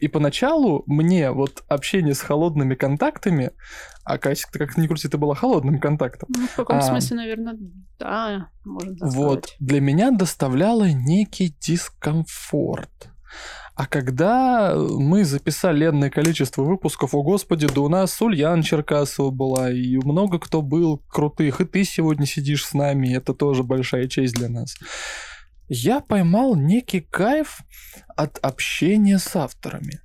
и поначалу мне вот общение с холодными контактами, а Катя, ты как ни крути, ты была холодным контактом, Ну, в каком А. смысле, наверное, да, можно так вот, сказать. для меня доставляло некий дискомфорт. А когда мы записали энное количество выпусков, о господи, да у нас Ульян Черкасова была, и много кто был крутых, и ты сегодня сидишь с нами, это тоже большая честь для нас. Я поймал некий кайф от общения с авторами.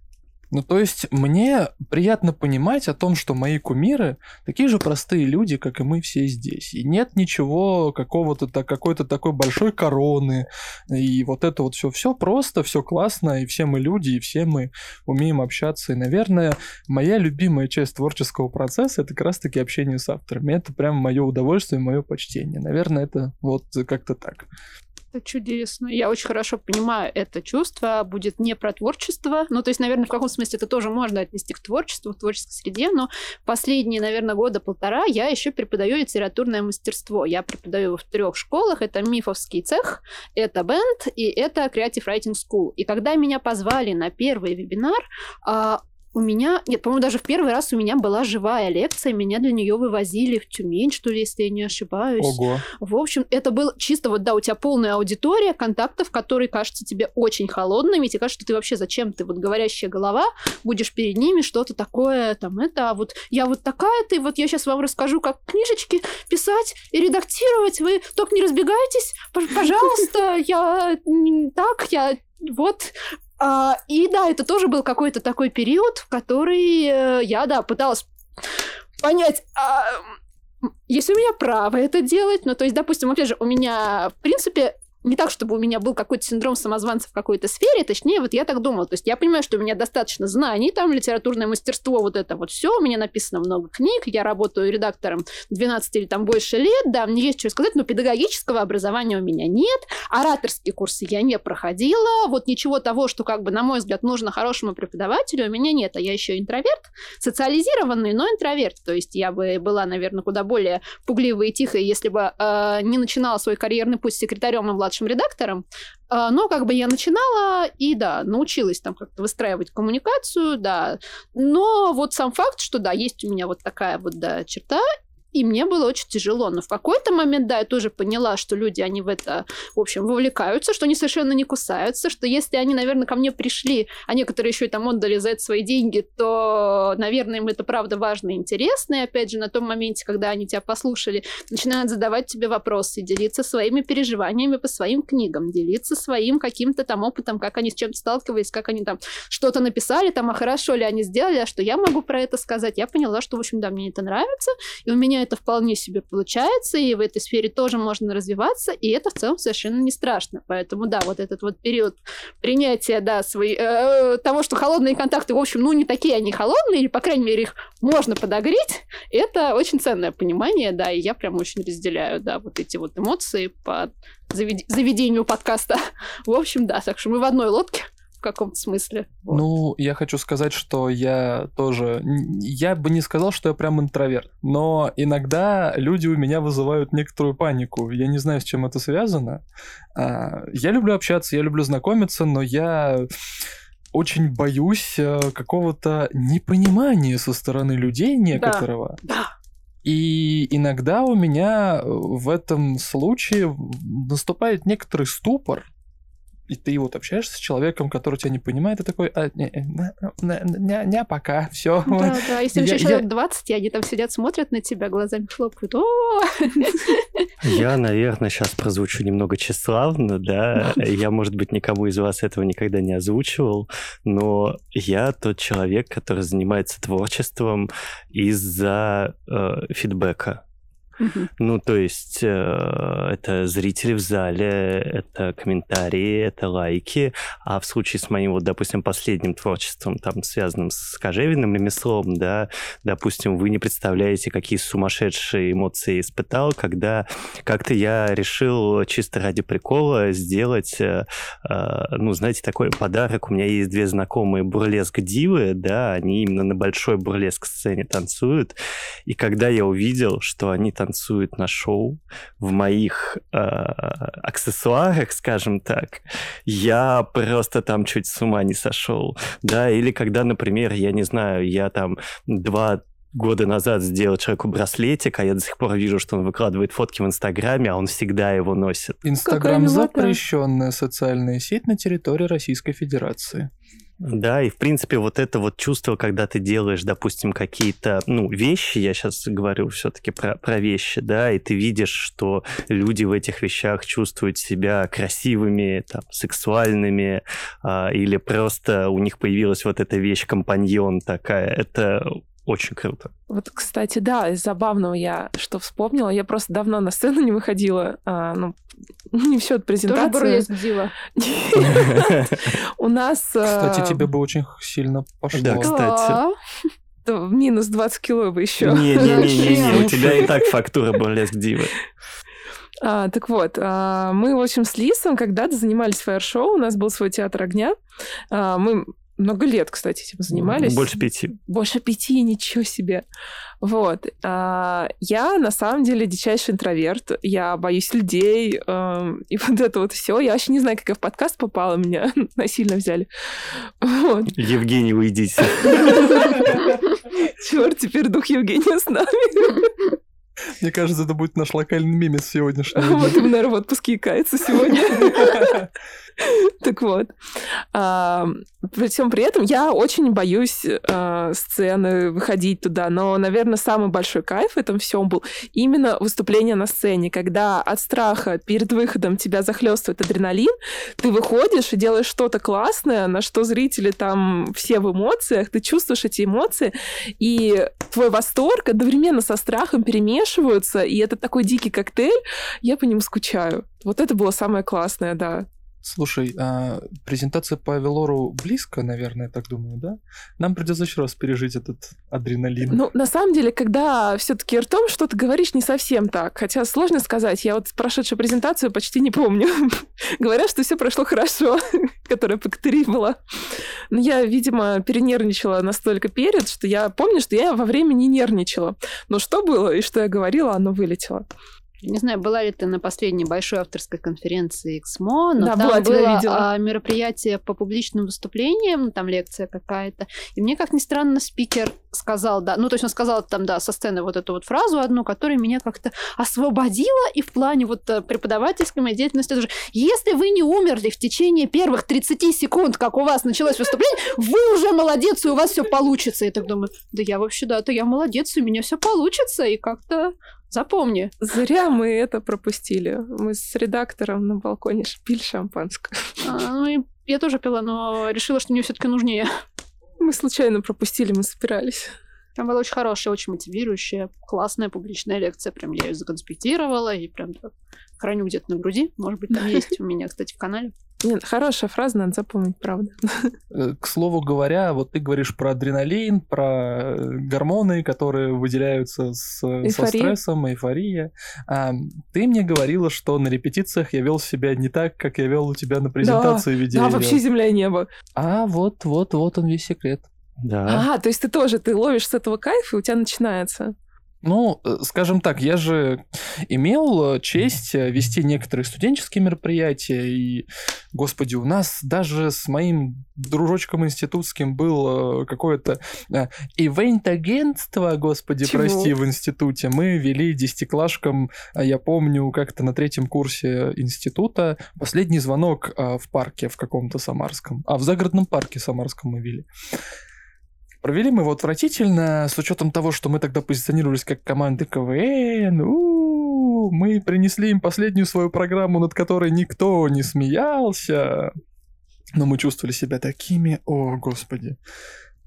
Ну, то есть, мне приятно понимать о том, что мои кумиры такие же простые люди, как и мы все здесь. И нет ничего какого-то какой-то такой большой короны. И вот это вот все, все просто, все классно, и все мы люди, и все мы умеем общаться. И, наверное, моя любимая часть творческого процесса это как раз-таки общение с авторами. Это прям мое удовольствие, мое почтение. Наверное, это вот как-то так. Это чудесно. Я очень хорошо понимаю это чувство. Будет не про творчество. Ну, то есть, наверное, в каком смысле это тоже можно отнести к творчеству, в творческой среде. Но последние, наверное, года полтора я еще преподаю литературное мастерство. Я преподаю в трех школах. Это Мифовский цех, это Бенд и это Creative Writing School. И когда меня позвали на первый вебинар, а, у меня, нет, по-моему, даже в первый раз у меня была живая лекция, меня для нее вывозили в Тюмень, что ли, если я не ошибаюсь. Ого. В общем, это был чисто вот, да, у тебя полная аудитория контактов, которые кажутся тебе очень холодными, тебе кажется, что ты вообще зачем ты, вот говорящая голова, будешь перед ними что-то такое, там, это, а вот я вот такая ты, вот я сейчас вам расскажу, как книжечки писать и редактировать, вы только не разбегайтесь, пожалуйста, я так, я вот, и да, это тоже был какой-то такой период, в который э, я, да, пыталась понять, а, если у меня право это делать, ну, то есть, допустим, опять же, у меня, в принципе, не так, чтобы у меня был какой-то синдром самозванца в какой-то сфере, точнее, вот я так думала. То есть я понимаю, что у меня достаточно знаний, там, литературное мастерство, вот это вот все, у меня написано много книг, я работаю редактором 12 или там больше лет, да, мне есть что сказать, но педагогического образования у меня нет, ораторские курсы я не проходила, вот ничего того, что, как бы, на мой взгляд, нужно хорошему преподавателю, у меня нет, а я еще интроверт, социализированный, но интроверт, то есть я бы была, наверное, куда более пугливой и тихой, если бы э, не начинала свой карьерный путь секретарем и младшим редактором, а, но как бы я начинала и, да, научилась там как-то выстраивать коммуникацию, да. Но вот сам факт, что, да, есть у меня вот такая вот, да, черта, и мне было очень тяжело. Но в какой-то момент, да, я тоже поняла, что люди, они в это, в общем, вовлекаются, что они совершенно не кусаются, что если они, наверное, ко мне пришли, а некоторые еще и там отдали за это свои деньги, то, наверное, им это правда важно и интересно. И опять же, на том моменте, когда они тебя послушали, начинают задавать тебе вопросы, делиться своими переживаниями по своим книгам, делиться своим каким-то там опытом, как они с чем-то сталкивались, как они там что-то написали, там, а хорошо ли они сделали, а что я могу про это сказать. Я поняла, что, в общем, да, мне это нравится, и у меня это вполне себе получается, и в этой сфере тоже можно развиваться, и это в целом совершенно не страшно. Поэтому, да, вот этот вот период принятия, да, свои, э, того, что холодные контакты, в общем, ну, не такие они холодные, или, по крайней мере, их можно подогреть, это очень ценное понимание, да, и я прям очень разделяю, да, вот эти вот эмоции по заведению подкаста. [LAUGHS] В общем, да, так что мы в одной лодке в каком-то смысле. Вот. Ну, я хочу сказать, что я тоже... Я бы не сказал, что я прям интроверт, но иногда люди у меня вызывают некоторую панику. Я не знаю, с чем это связано. А, я люблю общаться, я люблю знакомиться, но я очень боюсь э, какого-то непонимания со стороны людей некоторого. Да, да. И иногда у меня в этом случае наступает некоторый ступор, и ты вот общаешься с человеком, который тебя не понимает, и такой, а, не, не, не, не, пока, все. Да, да, если еще человек 20, и они там сидят, смотрят на тебя, глазами хлопают, Я, наверное, сейчас прозвучу немного тщеславно, да, я, может быть, никому из вас этого никогда не озвучивал, но я тот человек, который занимается творчеством из-за э, фидбэка. Ну, то есть э, это зрители в зале, это комментарии, это лайки. А в случае с моим, вот, допустим, последним творчеством, там, связанным с кожевенным ремеслом, да, допустим, вы не представляете, какие сумасшедшие эмоции испытал, когда как-то я решил чисто ради прикола сделать, э, э, ну, знаете, такой подарок. У меня есть две знакомые бурлеск-дивы, да, они именно на большой бурлеск-сцене танцуют. И когда я увидел, что они там танцует на шоу, в моих э, аксессуарах, скажем так, я просто там чуть с ума не сошел. Да, или когда, например, я не знаю, я там два года назад сделал человеку браслетик, а я до сих пор вижу, что он выкладывает фотки в Инстаграме, а он всегда его носит. Инстаграм запрещенная социальная сеть на территории Российской Федерации. Да, и в принципе вот это вот чувство, когда ты делаешь, допустим, какие-то, ну, вещи, я сейчас говорю все-таки про, про вещи, да, и ты видишь, что люди в этих вещах чувствуют себя красивыми, там, сексуальными, а, или просто у них появилась вот эта вещь-компаньон такая, это очень круто. Вот, кстати, да, из забавного я что вспомнила. Я просто давно на сцену не выходила. А, ну, не все от презентации. Тоже [LAUGHS] У нас... Кстати, тебе бы очень сильно пошло. Да, кстати. Минус 20 кило бы еще. Не-не-не, у тебя и так фактура бурлеск дивы. [LAUGHS] А, так вот, а, мы, в общем, с Лисом когда-то занимались фаер-шоу, у нас был свой театр огня. А, мы много лет, кстати, этим занимались. Больше пяти. Больше пяти, ничего себе. Вот. А, я, на самом деле, дичайший интроверт. Я боюсь людей. Э, и [LAUGHS] вот это вот все. Я вообще не знаю, как я в подкаст попала. Меня [LAUGHS] насильно взяли. Вот. Евгений, уйдите. [LAUGHS] Черт, теперь дух Евгения с нами. Мне кажется, это будет наш локальный мемес сегодняшний. Вот наверное, в отпуске и кается сегодня. [LAUGHS] Так вот. А, при всем при этом я очень боюсь а, сцены, выходить туда, но, наверное, самый большой кайф в этом всем был именно выступление на сцене, когда от страха перед выходом тебя захлестывает адреналин, ты выходишь и делаешь что-то классное, на что зрители там все в эмоциях, ты чувствуешь эти эмоции, и твой восторг одновременно со страхом перемешиваются, и это такой дикий коктейль, я по нему скучаю. Вот это было самое классное, да. Слушай, а презентация по Авелору близко, наверное, я так думаю, да? Нам придется еще раз пережить этот адреналин. Ну, на самом деле, когда все-таки ртом что-то говоришь, не совсем так. Хотя сложно сказать. Я вот прошедшую презентацию почти не помню. [LAUGHS] Говорят, что все прошло хорошо, [LAUGHS] которая по была. Но я, видимо, перенервничала настолько перед, что я помню, что я во время не нервничала. Но что было и что я говорила, оно вылетело. Не знаю, была ли ты на последней большой авторской конференции XMO, но Да, там была, было видела. а, мероприятие по публичным выступлениям, там лекция какая-то. И мне, как ни странно, спикер сказал, да, ну, то есть он сказал там, да, со сцены вот эту вот фразу одну, которая меня как-то освободила, и в плане вот э, преподавательской моей деятельности тоже. Если вы не умерли в течение первых 30 секунд, как у вас началось выступление, вы уже молодец, и у вас все получится. Я так думаю, да я вообще, да, то я молодец, и у меня все получится, и как-то запомни. Зря мы это пропустили. Мы с редактором на балконе пили шампанское. А, ну, и я тоже пила, но решила, что мне все-таки нужнее. Мы случайно пропустили, мы собирались. Там была очень хорошая, очень мотивирующая, классная публичная лекция. Прям я ее законспектировала и прям так храню где-то на груди. Может быть, там [LAUGHS] есть у меня, кстати, в канале. Нет, хорошая фраза, надо запомнить, правда. Э, К слову говоря, вот ты говоришь про адреналин, про э, гормоны, которые выделяются с, со Эйфория. стрессом, эйфория. А, ты мне говорила, что на репетициях я вел себя не так, как я вел у тебя на презентации в Да, вообще земля и небо. А вот, вот, вот он весь секрет. Да. А, то есть ты тоже, ты ловишь с этого кайф, и у тебя начинается. Ну, э, скажем так, я же имел э, честь э, вести некоторые студенческие мероприятия, и, господи, у нас даже с моим дружочком институтским был э, какое-то ивент-агентство, господи, Чего? прости, в институте. Мы вели десятиклашкам, а я помню, как-то на третьем курсе института последний звонок э, в парке в каком-то самарском. А, в загородном парке самарском мы вели. Провели мы его отвратительно, с учетом того, что мы тогда позиционировались как команда КВН. У-у-у, мы принесли им последнюю свою программу, над которой никто не смеялся. Но мы чувствовали себя такими, о, господи.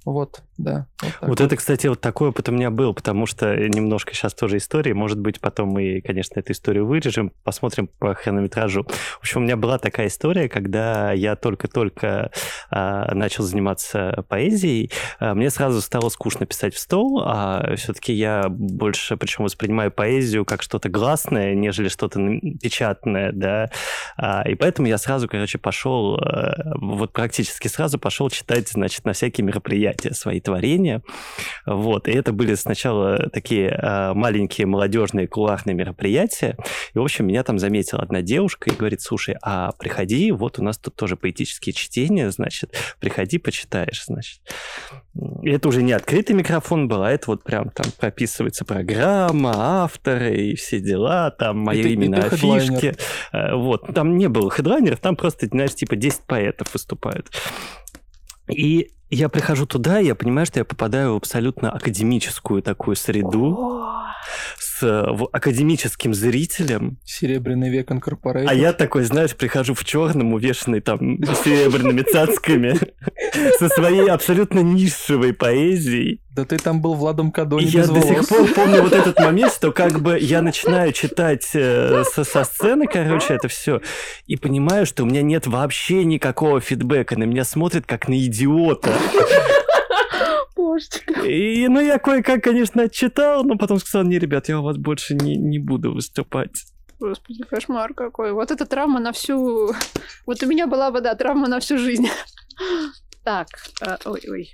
Вот, да. Вот, так Вот это, кстати, вот такой опыт у меня был, потому что немножко сейчас тоже истории. Может быть, потом мы, конечно, эту историю вырежем, посмотрим по хронометражу. В общем, у меня была такая история, когда я только-только а, начал заниматься поэзией, а, мне сразу стало скучно писать в стол, а все-таки я больше, причем воспринимаю поэзию как что-то гласное, нежели что-то печатное, да, А, и поэтому я сразу, короче, пошел, э, вот практически сразу пошел читать, значит, на всякие мероприятия свои творения, вот, и это были сначала такие э, маленькие молодежные кулуарные мероприятия, и, в общем, меня там заметила одна девушка и говорит, слушай, а приходи, вот у нас тут тоже поэтические чтения, значит, приходи, почитаешь, значит. И это уже не открытый микрофон был, а это вот прям там прописывается программа, авторы и все дела, там мое ты- и имя на ты хедлайнер. афишке. Э, Вот, там не было хедлайнеров, там просто, знаешь, типа 10 поэтов выступают. И я прихожу туда, и я понимаю, что я попадаю в абсолютно академическую такую среду с э, академическим зрителем. Серебряный век инкорпорейтед. А я такой, знаешь, прихожу в черном, увешанный там [LAUGHS] серебряными цацками, [LAUGHS] со своей абсолютно нишевой поэзией. Да ты там был Владом Кадони я до сих пор помню вот этот [LAUGHS] момент, что как бы я начинаю читать э, со, со сцены, короче, это все, и понимаю, что у меня нет вообще никакого фидбэка, на меня смотрят как на идиота. И, ну, я кое-как, конечно, отчитал, но потом сказал, не, ребят, я у вас больше не, не буду выступать. Господи, кошмар какой. Вот эта травма на всю... Вот у меня была бы, да, травма на всю жизнь. [LAUGHS] Так, э, ой-ой.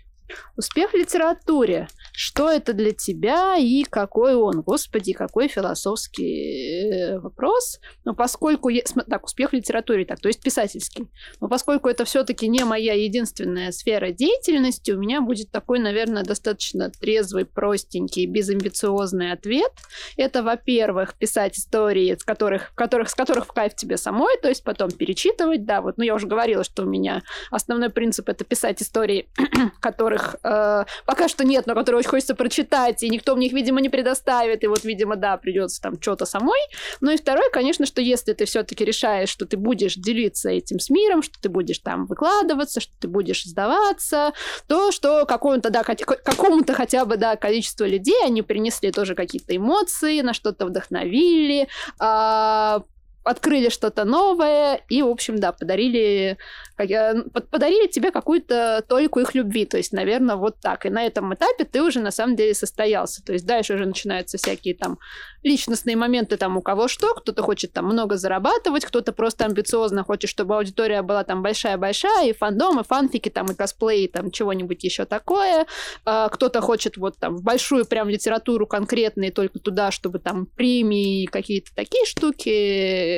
Успех в литературе. Что это для тебя и какой он? Господи, какой философский э, вопрос. Но поскольку... Я... Так, успех в литературе, так, то есть писательский. Но поскольку это все-таки не моя единственная сфера деятельности, у меня будет такой, наверное, достаточно трезвый, простенький, безамбициозный ответ. Это, во-первых, писать истории, с которых, которых, с которых в кайф тебе самой, то есть потом перечитывать, да, вот, ну, я уже говорила, что у меня основной принцип — это писать истории, [CLEARS THROAT] которых которых э, пока что нет, но которые очень хочется прочитать, и никто мне их, видимо, не предоставит, и вот, видимо, да, придется там что-то самой. Ну и второе, конечно, что если ты все-таки решаешь, что ты будешь делиться этим с миром, что ты будешь там выкладываться, что ты будешь сдаваться, то что какому-то, да, какому-то хотя бы, да, количеству людей они принесли тоже какие-то эмоции, на что-то вдохновили, э, открыли что-то новое и, в общем, да, подарили, подарили тебе какую-то только их любви. То есть, наверное, вот так. И на этом этапе ты уже на самом деле состоялся. То есть дальше уже начинаются всякие там личностные моменты там у кого что. Кто-то хочет там много зарабатывать, кто-то просто амбициозно хочет, чтобы аудитория была там большая-большая, и фандом, и фанфики, там, и косплей, там, чего-нибудь еще такое. А, кто-то хочет вот там в большую прям литературу конкретные только туда, чтобы там премии, какие-то такие штуки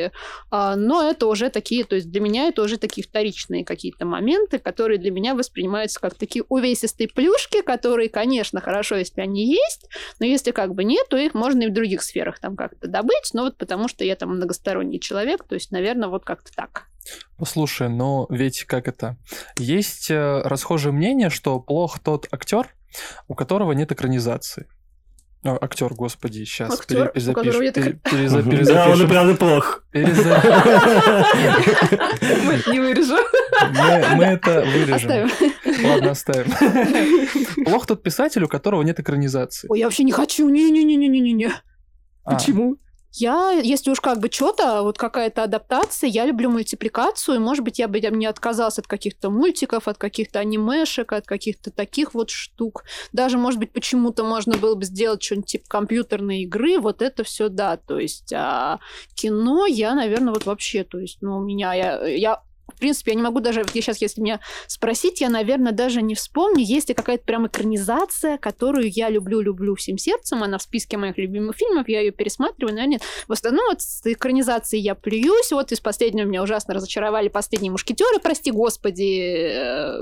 а, но это уже такие, то есть для меня это уже такие вторичные какие-то моменты, которые для меня воспринимаются как такие увесистые плюшки, которые, конечно, хорошо, если они есть, но если как бы нет, то их можно и в других сферах там как-то добыть, но вот потому что я там многосторонний человек, то есть, наверное, вот как-то так. Послушай, но ведь как это? Есть э, расхожее мнение, что плох тот актер, у которого нет экранизации. А, актер, господи, сейчас актер, перезапишем. Я так... перезапишем. Да, он и правда плох. Мы не вырежем. Мы это вырежем. Ладно, оставим. Плох тот писатель, у которого нет экранизации. Ой, я вообще не хочу. Не-не-не-не-не-не. А. Почему? Я, если уж как бы что-то, вот какая-то адаптация, я люблю мультипликацию, и, может быть, я бы не отказалась от каких-то мультиков, от каких-то анимешек, от каких-то таких вот штук. Даже, может быть, почему-то можно было бы сделать что-нибудь типа компьютерной игры, вот это все да. То есть а кино я, наверное, вот вообще, то есть, ну, у меня, я, я в принципе, я не могу даже, вот сейчас, если меня спросить, я, наверное, даже не вспомню, есть ли какая-то прям экранизация, которую я люблю-люблю всем сердцем, она в списке моих любимых фильмов, я ее пересматриваю, наверное, нет. В основном вот с экранизацией я плююсь, вот из последнего меня ужасно разочаровали «Последние мушкетеры», прости господи, э,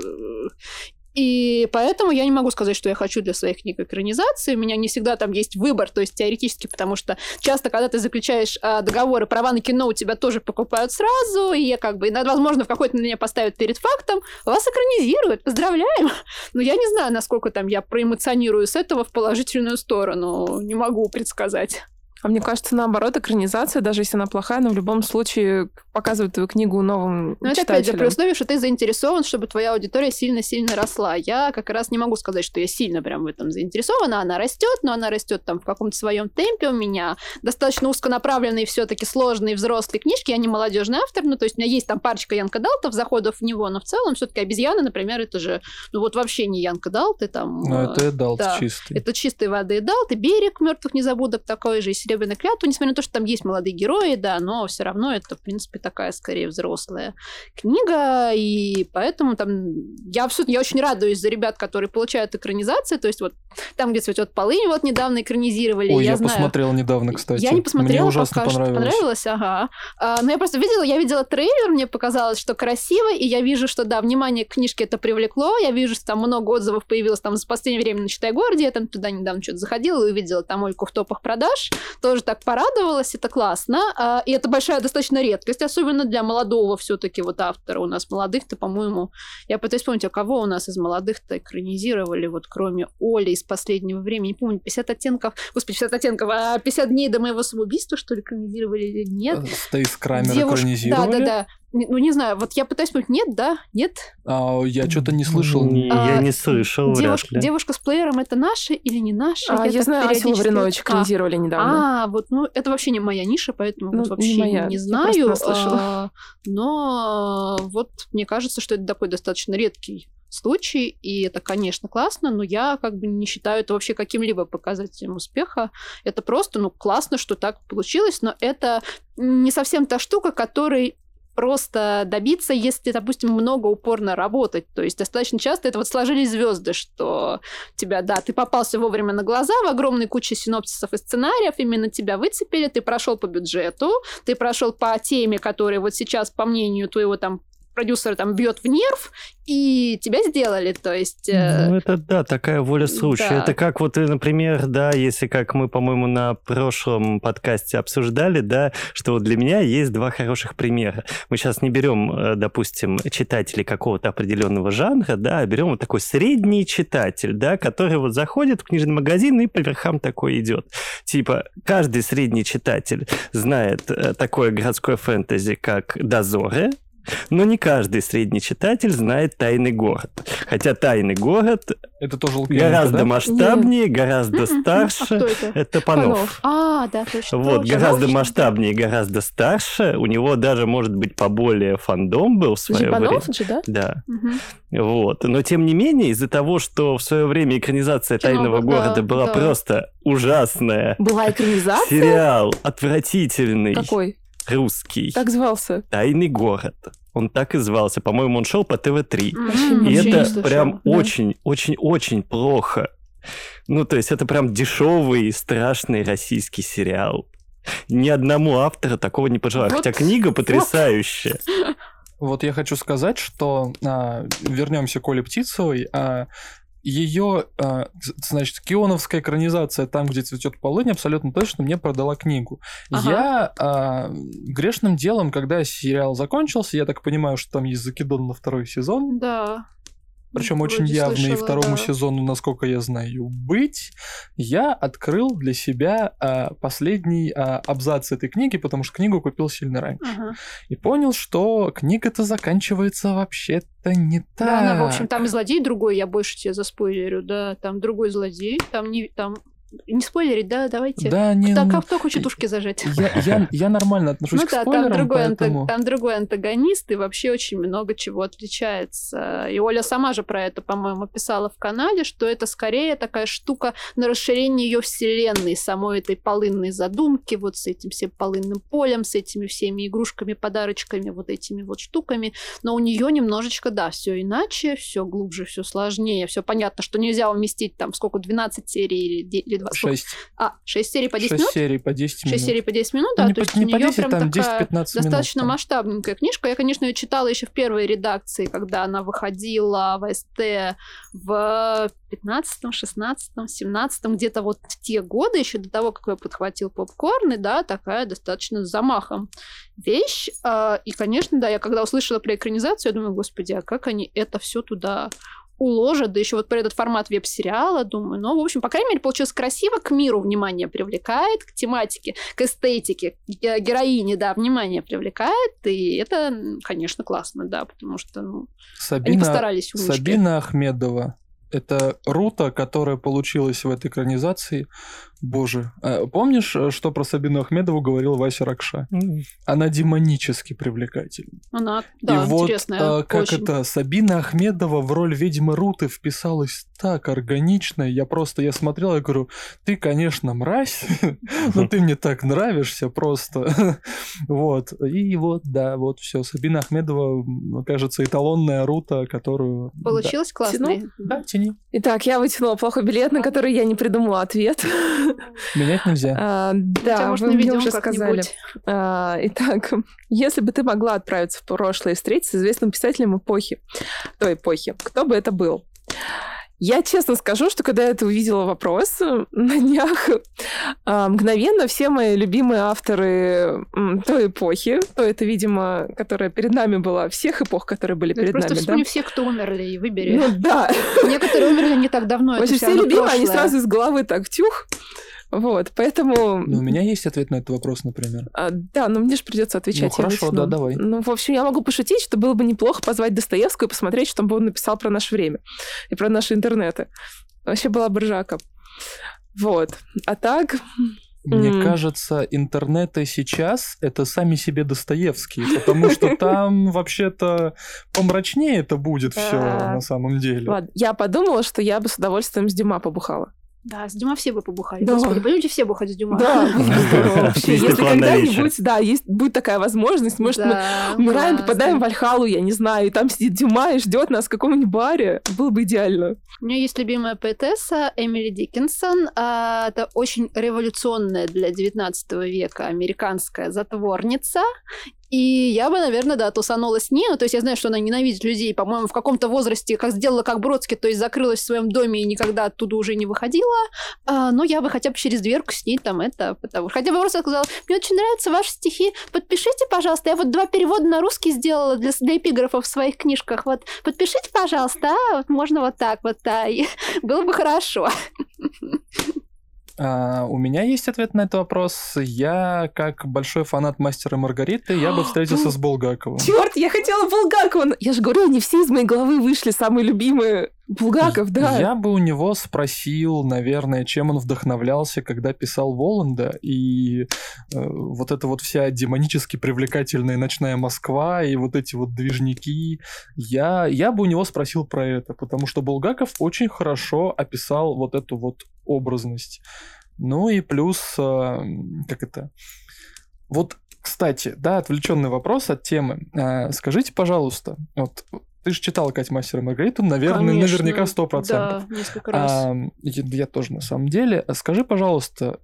и поэтому я не могу сказать, что я хочу для своих книг экранизации. У меня не всегда там есть выбор, то есть теоретически, потому что часто, когда ты заключаешь а, договоры, права на кино у тебя тоже покупают сразу, и я как бы, возможно, в какой-то меня поставят перед фактом, вас экранизируют, поздравляем. [LAUGHS] Но я не знаю, насколько там я проэмоционирую с этого в положительную сторону, не могу предсказать. А мне кажется, наоборот, экранизация, даже если она плохая, но в любом случае показывает твою книгу новым ну, это опять же при условии, что ты заинтересован, чтобы твоя аудитория сильно-сильно росла. Я как раз не могу сказать, что я сильно прям в этом заинтересована. Она растет, но она растет там в каком-то своем темпе. У меня достаточно узконаправленные все-таки сложные взрослые книжки. Я не молодежный автор, ну то есть у меня есть там парочка Янка Далтов, заходов в него, но в целом все-таки обезьяны, например, это же, ну вот вообще не Янка Далт, это там... Ну это Далт да, чистый. Это чистой воды Далт, и Берег мертвых незабудок такой же, и Серебряная клятва, несмотря на то, что там есть молодые герои, да, но все равно это, в принципе, такая скорее взрослая книга, и поэтому там я, я очень радуюсь за ребят, которые получают экранизации, то есть вот там, где цветет полынь, вот недавно экранизировали. Ой, я, я знаю... посмотрел недавно, кстати. Я не посмотрела, мне ужасно пока понравилось. Что понравилось, ага. А, но я просто видела, я видела трейлер, мне показалось, что красиво, и я вижу, что да, внимание к книжке это привлекло, я вижу, что там много отзывов появилось там за последнее время на Читай городе, я там туда недавно что-то заходила и увидела там Ольку в топах продаж, тоже так порадовалась, это классно, а, и это большая достаточно редкость, особенно для молодого все-таки вот автора. У нас молодых-то, по-моему, я пытаюсь вспомнить, а кого у нас из молодых-то экранизировали, вот кроме Оли из последнего времени, не помню, 50 оттенков, господи, 50 оттенков, а 50 дней до моего самоубийства, что ли, экранизировали или нет? Стейс Крамер Девуш... экранизировали? Да, да, да ну не знаю, вот я пытаюсь понять, нет, да, нет? А, я что-то не слышал. Не, а, я не слышал, девушка, девушка с плеером это наша или не наша? А, я, я знаю, Асилу Варинович экранизировали а, недавно. А, вот, ну это вообще не моя ниша, поэтому ну, вот вообще не, моя. не знаю. Я а, но вот мне кажется, что это такой достаточно редкий случай, и это, конечно, классно, но я как бы не считаю это вообще каким-либо показателем успеха. Это просто, ну, классно, что так получилось, но это не совсем та штука, которой просто добиться, если, допустим, много упорно работать. То есть достаточно часто это вот сложились звезды, что тебя, да, ты попался вовремя на глаза в огромной куче синопсисов и сценариев, именно тебя выцепили, ты прошел по бюджету, ты прошел по теме, которая вот сейчас, по мнению твоего там продюсер там бьет в нерв, и тебя сделали, то есть... Э... Ну, это, да, такая воля случая. Да. Это как вот, например, да, если как мы, по-моему, на прошлом подкасте обсуждали, да, что вот для меня есть два хороших примера. Мы сейчас не берем, э, допустим, читателей какого-то определенного жанра, да, а берем вот такой средний читатель, да, который вот заходит в книжный магазин и по верхам такой идет. Типа, каждый средний читатель знает э, такое городское фэнтези, как «Дозоры», но не каждый средний читатель знает «Тайный город». Хотя «Тайный город» это тоже Лукьяненко, гораздо да? масштабнее, Нет. гораздо [LAUGHS] старше. А это? это Панов. А, да, точно. Вот, тоже. гораздо масштабнее, гораздо старше. У него даже, может быть, поболее фандом был в свое Панов время. же, да? Да. Угу. Вот. Но, тем не менее, из-за того, что в свое время экранизация Кино, «Тайного да, города» была да. просто ужасная. Была экранизация? Сериал отвратительный. Какой? Русский. Так звался? «Тайный город». Он так и звался. По-моему, он шел по ТВ-3. Mm-hmm. И это прям очень-очень-очень да. плохо. Ну, то есть это прям дешевый, страшный российский сериал. Ни одному автору такого не пожелаю. Вот. Хотя книга потрясающая. [LAUGHS] Вот я хочу сказать, что а, вернемся к Оле Птицевой. А, ее, а, значит, кионовская экранизация «Там, где цветет полынь» абсолютно точно мне продала книгу. Ага. Я а, грешным делом, когда сериал закончился, я так понимаю, что там есть закидон на второй сезон. Да причем очень явно слышала, и второму да. сезону, насколько я знаю, быть, я открыл для себя а, последний а, абзац этой книги, потому что книгу купил сильно раньше. Ага. И понял, что книга-то заканчивается вообще-то не так. Да, она, в общем, там и злодей другой, я больше тебе заспойлерю, да, там другой злодей, там не, там не спойлерить, да, давайте. Да, не... Кто, кто хочет ушки зажать? Я, я, я нормально отношусь ну, к да, спойлерам, там другой, поэтому... там другой антагонист, и вообще очень много чего отличается. И Оля сама же про это, по-моему, писала в канале, что это скорее такая штука на расширение ее вселенной, самой этой полынной задумки, вот с этим всем полынным полем, с этими всеми игрушками, подарочками, вот этими вот штуками. Но у нее немножечко, да, все иначе, все глубже, все сложнее, все понятно, что нельзя уместить там сколько, 12 серий или 20. Шесть. А, шесть серий по 10 минут? Шесть серий по 10 минут. Шесть серий по 10 минут, да. Ну, то по, есть у нее 10, прям там такая 10-15 достаточно минут, масштабненькая книжка. Я, конечно, ее читала еще в первой редакции, когда она выходила в СТ в 15 16 17 где-то вот в те годы, еще до того, как я подхватил попкорн, и да, такая достаточно с замахом вещь. А, и, конечно, да, я когда услышала про экранизацию, я думаю, господи, а как они это все туда уложат, да еще вот про этот формат веб-сериала, думаю. Ну, в общем, по крайней мере, получилось красиво, к миру внимание привлекает, к тематике, к эстетике, к героине, да, внимание привлекает, и это, конечно, классно, да, потому что, ну, Сабина, они постарались умнички. Сабина Ахмедова это Рута, которая получилась в этой экранизации. Боже, а помнишь, э, что про Сабину Ахмедову говорил Вася Ракша? Mm. Она демонически привлекательна. Она, да, И вот интересная. как очень. это, Сабина Ахмедова в роль ведьмы Руты вписалась так органично. Я просто, я смотрел, я говорю, ты, конечно, мразь, [LAUGHS] но ты мне так нравишься просто. [LAUGHS] Вот. И вот, да, вот все. Сабина Ахмедова, кажется, эталонная Рута, которую... Получилось классно. Да, тяни. Итак, я вытянула плохой билет, на который я не придумала ответ. [LAUGHS] Менять нельзя. А, да, вы мне уже сказали. А, итак, если бы ты могла отправиться в прошлое и встретиться с известным писателем эпохи, той эпохи, кто бы это был? Я честно скажу, что когда я это увидела вопрос э, на днях, а, мгновенно все мои любимые авторы той эпохи, то это, видимо, которая перед нами была, всех эпох, которые были перед просто нами. Просто вспомни да? всех, кто умерли, и выбери. Ну да. Некоторые умерли не так давно. Вообще все любимые, они сразу из головы так тюх. Вот, поэтому... Ну, у меня есть ответ на этот вопрос, например. А, да, но мне же придется отвечать. Ну, хорошо, да, давай. Ну, в общем, я могу пошутить, что было бы неплохо позвать Достоевского и посмотреть, что он написал про наше время и про наши интернеты. Вообще была бы ржака. Вот. А так... Мне mm. кажется, интернеты сейчас это сами себе Достоевские, потому что там [LAUGHS] вообще-то помрачнее это будет все на самом деле. Ладно, я подумала, что я бы с удовольствием с Дюма побухала. Да, с Дюма все бы побухали. Да. Господи, будете все бухать с Дюма. Да, [LAUGHS] Если когда-нибудь, да, есть, будет такая возможность, может, мы умираем, попадаем в Альхалу, я не знаю, и там сидит Дюма и ждет нас в каком-нибудь баре. Было бы идеально. У меня есть любимая поэтесса Эмили Диккенсон. А, Это очень революционная для 19 века американская затворница. И я бы, наверное, да, тусанула с ней. Ну, то есть я знаю, что она ненавидит людей. По-моему, в каком-то возрасте, как сделала как Бродский, то есть закрылась в своем доме и никогда оттуда уже не выходила. А, но я бы хотя бы через дверку с ней там это... Потому... Хотя бы просто сказала, мне очень нравятся ваши стихи, подпишите, пожалуйста. Я вот два перевода на русский сделала для, для эпиграфов в своих книжках. Вот подпишите, пожалуйста, а? Вот можно вот так вот. И [LAUGHS] было бы хорошо. [LAUGHS] А, у меня есть ответ на этот вопрос. Я, как большой фанат Мастера Маргариты, я бы [GASPS] встретился с Булгаковым. Черт, я хотела Булгакова. Я же говорю, они все из моей головы вышли, самые любимые. Булгаков, да. Я бы у него спросил, наверное, чем он вдохновлялся, когда писал Воланда, и э, вот эта вот вся демонически привлекательная ночная Москва, и вот эти вот движники. Я, я бы у него спросил про это, потому что Булгаков очень хорошо описал вот эту вот образность. Ну и плюс, э, как это... Вот, кстати, да, отвлеченный вопрос от темы. Э, скажите, пожалуйста, вот ты же читала Кать Мастера Маргариту, наверное, Конечно. наверняка сто процентов. Да, несколько раз. А, я, я тоже на самом деле. А Скажи, пожалуйста,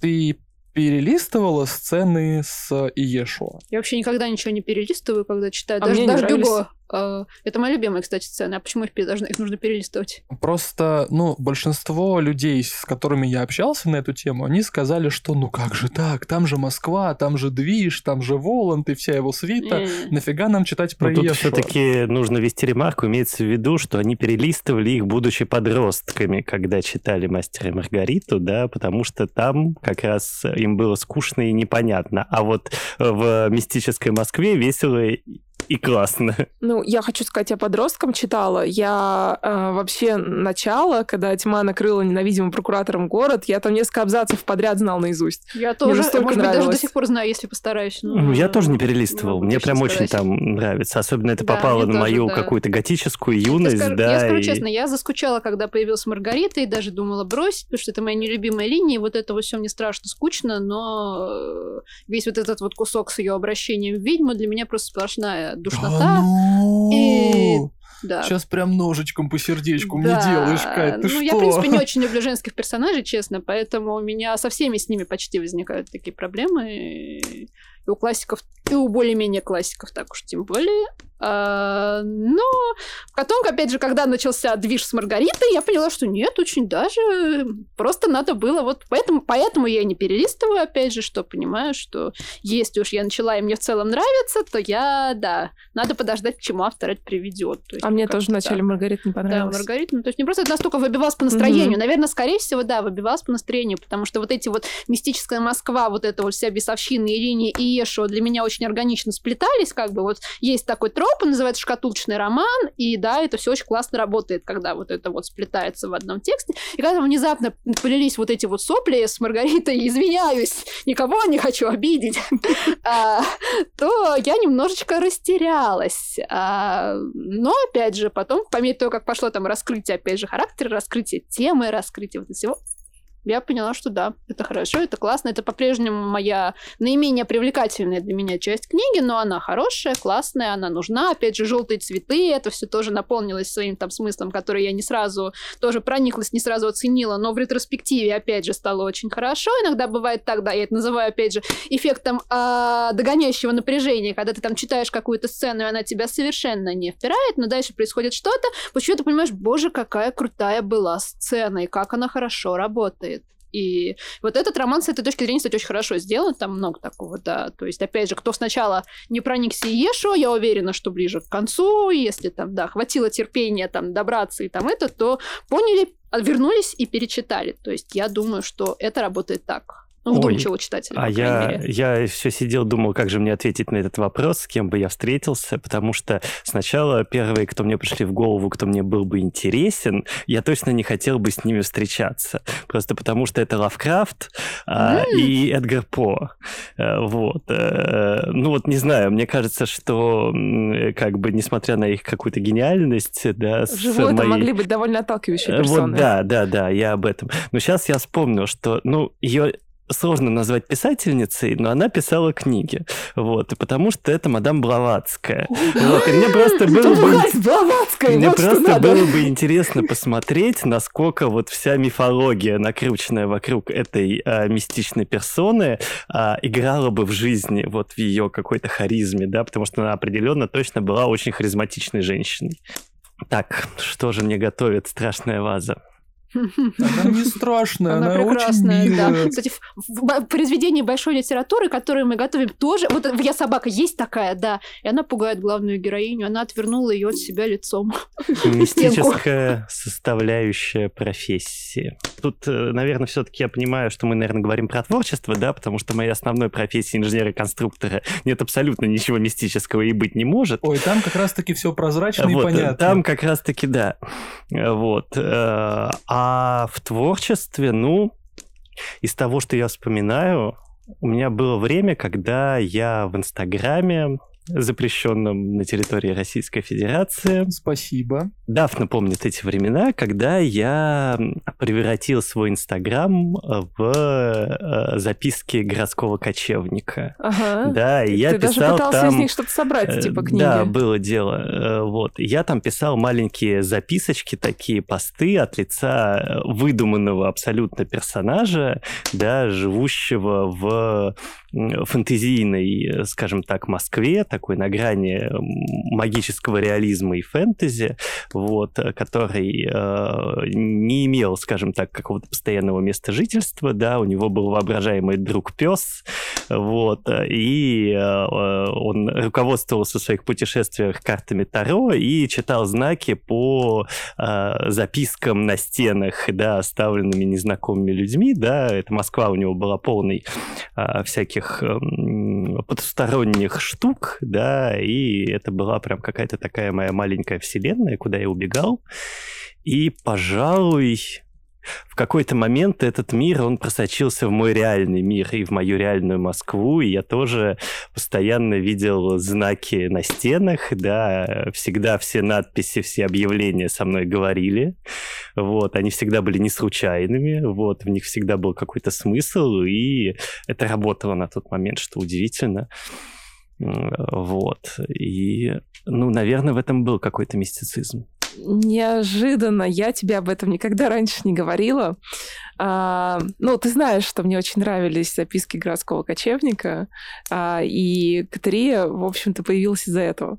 ты перелистывала сцены с Иешуа? Я вообще никогда ничего не перелистываю, когда читаю. А даже даже нравились. Дюго. Э, Это моя любимая, кстати, сцена. А почему их, должны, их нужно перелистывать? Просто, ну, большинство людей, с которыми я общался на эту тему, они сказали, что ну как же так, там же Москва, там же Движ, там же Воланд и вся его свита. Э. Нафига нам читать про Но тут все-таки нужно вести ремарку, имеется в виду, что они перелистывали их, будучи подростками, когда читали «Мастера и Маргариту», да, потому что там как раз им было скучно и непонятно. А вот в «Мистической Москве» весело и классно. Ну, я хочу сказать, я подростком читала. Я э, вообще начало, когда тьма накрыла ненавидимым прокуратором город, я там несколько абзацев подряд знал наизусть. Я тоже, настолько может быть, даже до нравилось. сих пор знаю, если постараюсь. но- Ну, я тоже не перелистывал. могу Мне прям очень сказать. там нравится. Особенно это Да, попало мне на тоже, мою да. какую-то готическую Я юность, скажу, да. я скажу и- честно, я заскучала, когда появилась Маргарита, и даже думала бросить, потому что это моя нелюбимая линия, и вот это все мне страшно скучно, но э, весь вот этот вот кусок с ее обращением в ведьму для меня просто сплошная душнота. Да ну! И- Да. Сейчас прям ножичком по сердечку Да. мне делаешь, Кать, ты ну, что? я, в принципе, не [LAUGHS] очень люблю женских персонажей, честно, поэтому у меня со всеми с ними почти возникают такие проблемы. И и у классиков, и у более-менее классиков так уж тем более. А, но потом, опять же, когда начался движ с Маргаритой, я поняла, что нет, очень даже просто надо было вот поэтому, поэтому я не перелистываю, опять же, что понимаю, что если уж я начала и мне в целом нравится, то я, да, надо подождать, к чему автор это приведет. Есть А мне тоже вначале. Маргарита не Да, понравилась. Маргарита. Ну, то есть не просто это настолько выбивалось по настроению. Наверное, скорее всего, да, выбивалось по настроению, потому что вот эти вот мистическая Москва, вот эта вот вся бесовщина Ирине и Ешо для меня очень органично сплетались, как бы вот есть такой троп, он называется шкатулочный роман, и да, это все очень классно работает, когда вот это вот сплетается в одном тексте. И когда внезапно полились вот эти вот сопли с Маргаритой, извиняюсь, никого не хочу обидеть, [LAUGHS] а, то я немножечко растерялась. А, Но, опять же, потом, по мере того, как пошло там раскрытие, опять же, характера, раскрытие темы, раскрытие вот всего, я поняла, что да, это хорошо, это классно, это по-прежнему моя наименее привлекательная для меня часть книги, но она хорошая, классная, она нужна. Опять же, желтые цветы, это все тоже наполнилось своим там смыслом, который я не сразу тоже прониклась, не сразу оценила, но в ретроспективе, опять же, стало очень хорошо. Иногда бывает так, да, я это называю, опять же, эффектом а, догоняющего напряжения, когда ты там читаешь какую-то сцену, и она тебя совершенно не впирает, но дальше происходит что-то, почему ты понимаешь, боже, какая крутая была сцена, и как она хорошо работает. И вот этот роман с этой точки зрения, кстати, очень хорошо сделан, там много такого, да. То есть, опять же, кто сначала не проникся Ешо, я уверена, что ближе к концу, если там, да, хватило терпения там добраться и там это, то поняли, вернулись и перечитали. То есть, я думаю, что это работает так. Ну, вдумчивого читателя, А я, я все сидел, думал, как же мне ответить на этот вопрос, с кем бы я встретился, потому что сначала первые, кто мне пришли в голову, кто мне был бы интересен, я точно не хотел бы с ними встречаться. Просто потому что это Лавкрафт а, и Эдгар По. Э, вот. Э, ну вот, не знаю, мне кажется, что как бы, несмотря на их какую-то гениальность, да, Живое моей... могли быть довольно отталкивающие персоны. Вот, да, да, да, я об этом. Но сейчас я вспомнил, что, ну, ее сложно назвать писательницей, но она писала книги. Вот, и потому что это мадам Блаватская. Вот, и мне просто было бы... Мне просто было бы интересно посмотреть, насколько вот вся мифология, накрученная вокруг этой а, мистичной персоны, а, играла бы в жизни, вот в ее какой-то харизме, да, потому что она определенно точно была очень харизматичной женщиной. Так, что же мне готовит страшная ваза? Она не страшная, она, она очень милая. Да. Кстати, в, в произведении большой литературы, которую мы готовим, тоже... Вот «Я собака» есть такая, да, и она пугает главную героиню, она отвернула ее от себя лицом. Мистическая [LAUGHS] составляющая профессии. Тут, э, наверное, все таки я понимаю, что мы, наверное, говорим про творчество, да, потому что моей основной профессии инженера-конструктора нет абсолютно ничего мистического и быть не может. Ой, там как раз-таки все прозрачно вот, и понятно. Там как раз-таки, да. Вот. Э, а а в творчестве, ну, из того, что я вспоминаю, у меня было время, когда я в Инстаграме запрещенном на территории Российской Федерации. Спасибо. Дафна помнит эти времена, когда я превратил свой Инстаграм в э, записки городского кочевника. Ага. Да, и я Ты писал даже пытался там... из них что-то собрать, э, типа книги. Да, было дело. Э, вот. Я там писал маленькие записочки, такие посты от лица выдуманного абсолютно персонажа, да, живущего в фэнтезийной, скажем так, Москве, такой на грани магического реализма и фэнтези, вот, э, который э, не имел, скажем так, какого-то постоянного места жительства, да, у него был воображаемый друг пес, вот, и э, он руководствовался в своих путешествиях картами Таро и читал знаки по э, запискам на стенах, да, оставленными незнакомыми людьми, да, это Москва у него была полной э, всяких э, потусторонних штук, да, и это была прям какая-то такая моя маленькая вселенная, куда я убегал. И, пожалуй, в какой-то момент этот мир, он просочился в мой реальный мир и в мою реальную Москву, и я тоже постоянно видел знаки на стенах, да, всегда все надписи, все объявления со мной говорили, вот, они всегда были не случайными, вот, в них всегда был какой-то смысл, и это работало на тот момент, что удивительно. Вот. И, ну, наверное, в этом был какой-то мистицизм. Неожиданно. Я тебе об этом никогда раньше не говорила. А, ну, ты знаешь, что мне очень нравились записки городского кочевника, а, и Катерия, в общем-то, появилась из-за этого.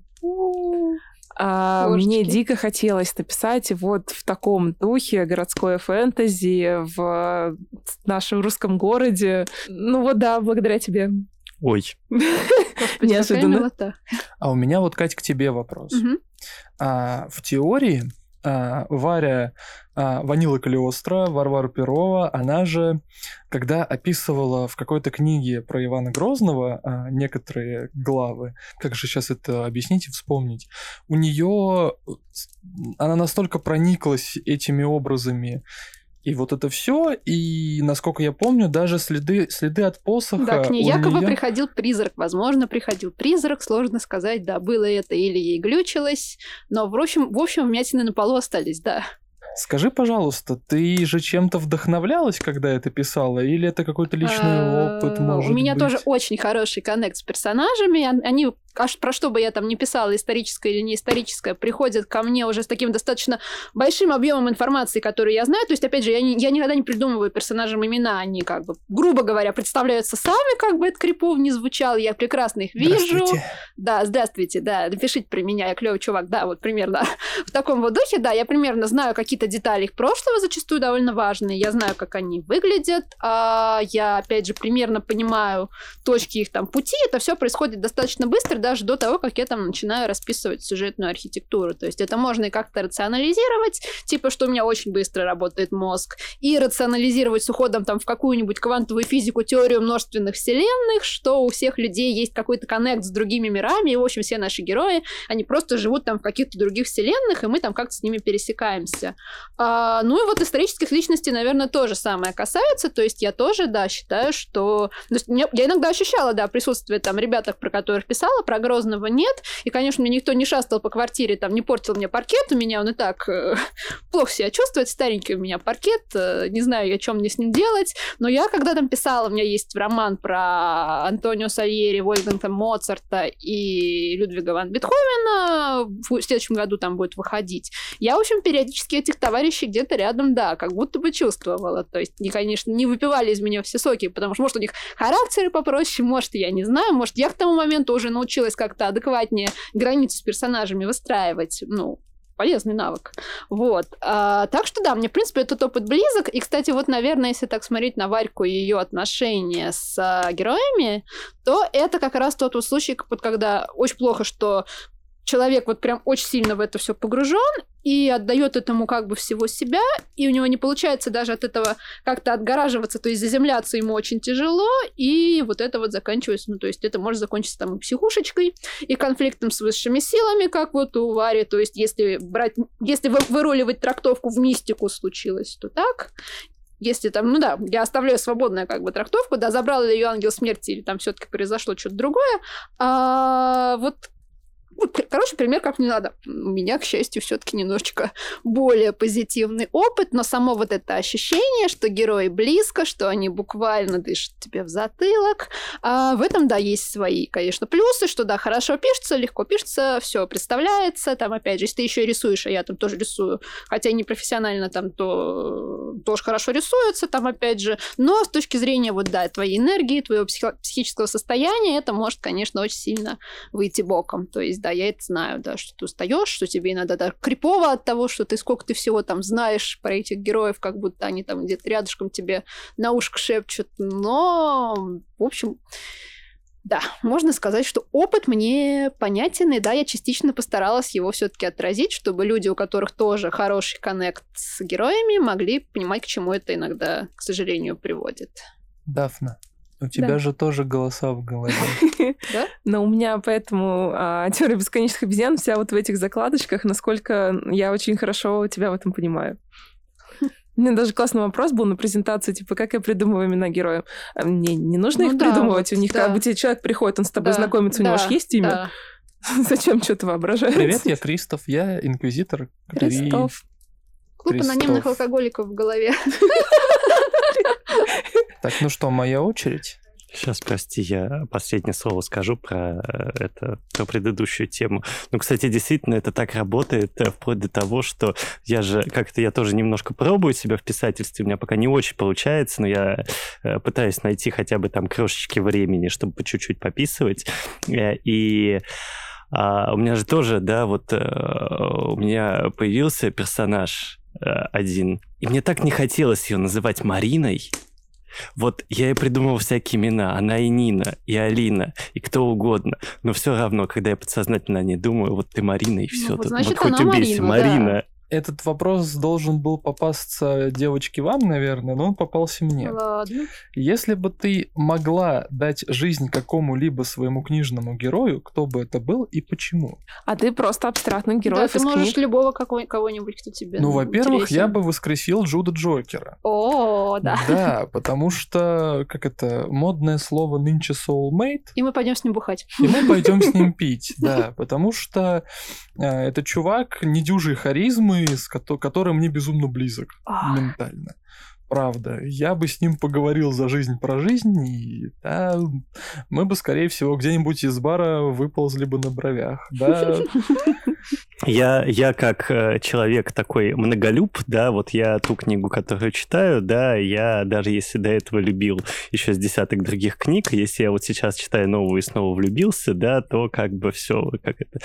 А, мне дико хотелось написать вот в таком духе городское фэнтези в нашем русском городе. Ну вот да, благодаря тебе. Ой. Господи, Неожиданно. А у меня вот, Кать, к тебе вопрос. Угу. А, в теории а, Варя а, Ванила Калиостро, Варвара Перова, она же, когда описывала в какой-то книге про Ивана Грозного а, некоторые главы, как же сейчас это объяснить и вспомнить, у нее она настолько прониклась этими образами и вот это все, и, насколько я помню, даже следы, следы от посоха... Да, к ней якобы нее... приходил призрак. Возможно, приходил призрак, сложно сказать, да, было это или ей глючилось. Но, в общем, в общем, вмятины на полу остались, да. Скажи, пожалуйста, ты же чем-то вдохновлялась, когда это писала, или это какой-то личный опыт, может У меня быть? тоже очень хороший коннект с персонажами. Они аж про что бы я там не писала, историческое или не историческое, приходят ко мне уже с таким достаточно большим объемом информации, которую я знаю. То есть, опять же, я, не, я никогда не придумываю персонажам имена, они как бы, грубо говоря, представляются сами, как бы это крипово не звучало, я прекрасно их вижу. Да, здравствуйте, да, напишите про меня, я клевый чувак, да, вот примерно [LAUGHS] в таком вот духе, да, я примерно знаю какие-то детали их прошлого, зачастую довольно важные, я знаю, как они выглядят, а я, опять же, примерно понимаю точки их там пути, это все происходит достаточно быстро, даже до того, как я там начинаю расписывать сюжетную архитектуру. То есть это можно и как-то рационализировать, типа, что у меня очень быстро работает мозг, и рационализировать с уходом там в какую-нибудь квантовую физику, теорию множественных вселенных, что у всех людей есть какой-то коннект с другими мирами, и, в общем, все наши герои, они просто живут там в каких-то других вселенных, и мы там как-то с ними пересекаемся. А, ну и вот исторических личностей, наверное, тоже самое касается, то есть я тоже, да, считаю, что... То есть я иногда ощущала, да, присутствие там ребят, про которых писала, про Грозного нет, и, конечно, мне никто не шастал по квартире, там, не портил мне паркет, у меня он и так э, [LAUGHS] плохо себя чувствует, старенький у меня паркет, э, не знаю, о чем мне с ним делать, но я когда там писала, у меня есть роман про Антонио Сальери, Вольфганга Моцарта и Людвига ван Бетховена, в следующем году там будет выходить. Я, в общем, периодически этих товарищей где-то рядом, да, как будто бы чувствовала. То есть, они, конечно, не выпивали из меня все соки, потому что, может, у них характеры попроще, может, я не знаю, может, я к тому моменту уже научилась как-то адекватнее границы с персонажами выстраивать, ну, полезный навык. Вот. А, так что да, мне, в принципе, этот опыт близок. И, кстати, вот, наверное, если так смотреть на Варьку и ее отношения с а, героями, то это как раз тот вот случай, вот когда очень плохо, что человек вот прям очень сильно в это все погружен и отдает этому как бы всего себя, и у него не получается даже от этого как-то отгораживаться, то есть заземляться ему очень тяжело, и вот это вот заканчивается, ну, то есть это может закончиться там и психушечкой, и конфликтом с высшими силами, как вот у Вари, то есть если брать, если выруливать трактовку в мистику случилось, то так, если там, ну да, я оставляю свободную как бы трактовку, да, забрал ли ее ангел смерти или там все-таки произошло что-то другое, а вот короче, пример как не надо. У меня, к счастью, все-таки немножечко более позитивный опыт, но само вот это ощущение, что герои близко, что они буквально дышат тебе в затылок, а в этом, да, есть свои, конечно, плюсы, что, да, хорошо пишется, легко пишется, все представляется, там, опять же, если ты еще рисуешь, а я там тоже рисую, хотя не профессионально там, то тоже хорошо рисуется, там, опять же, но с точки зрения, вот, да, твоей энергии, твоего психо- психического состояния, это может, конечно, очень сильно выйти боком, то есть, да, я это знаю, да, что ты устаешь, что тебе иногда да, крипово от того, что ты сколько ты всего там знаешь про этих героев, как будто они там где-то рядышком тебе на ушко шепчут, но, в общем, да, можно сказать, что опыт мне понятен, и да, я частично постаралась его все-таки отразить, чтобы люди, у которых тоже хороший коннект с героями, могли понимать, к чему это иногда, к сожалению, приводит. Дафна, у тебя да. же тоже голоса в голове. [LAUGHS] Да? Но у меня поэтому а, теория бесконечных обезьян вся вот в этих закладочках, насколько я очень хорошо тебя в этом понимаю. У меня даже классный вопрос был на презентации, типа, как я придумываю имена героев. А мне не нужно ну, их да, придумывать, вот, у них да. как бы тебе человек приходит, он с тобой да, знакомится, у него аж есть имя. [LAUGHS] Зачем что-то воображать? Привет, я Кристоф, я инквизитор. Кристоф. Клуб анонимных алкоголиков в голове. [LAUGHS] Так, ну что, моя очередь? Сейчас, прости, я последнее слово скажу про э, это, про предыдущую тему. Ну, кстати, действительно, это так работает, э, вплоть до того, что я же как-то, я тоже немножко пробую себя в писательстве, у меня пока не очень получается, но я э, пытаюсь найти хотя бы там крошечки времени, чтобы по чуть-чуть пописывать. И а, у меня же тоже, да, вот у меня появился персонаж один, и мне так не хотелось ее называть Мариной, вот я и придумывал всякие имена. Она и Нина, и Алина, и кто угодно. Но все равно, когда я подсознательно о ней думаю, вот ты Марина, и все. Ну, значит, вот хоть убейся, Марина. Марина этот вопрос должен был попасться девочке вам, наверное, но он попался мне. Ладно. Если бы ты могла дать жизнь какому-либо своему книжному герою, кто бы это был и почему? А ты просто абстрактный герой да, ты можешь книг. любого кого-нибудь, кто тебе Ну, во-первых, я бы воскресил Джуда Джокера. О, да. Да, потому что, как это, модное слово нынче soulmate. И мы пойдем с ним бухать. И мы пойдем с ним [LAUGHS] пить, да, потому что э, это чувак недюжий харизмы, с которым мне безумно близок Ах. ментально. Правда, я бы с ним поговорил за жизнь про жизнь, и да, мы бы, скорее всего, где-нибудь из бара выползли бы на бровях, да. [LAUGHS] Я, я как э, человек такой многолюб, да, вот я ту книгу, которую читаю, да, я даже если до этого любил еще с десяток других книг, если я вот сейчас читаю новую и снова влюбился, да, то как бы все, как это,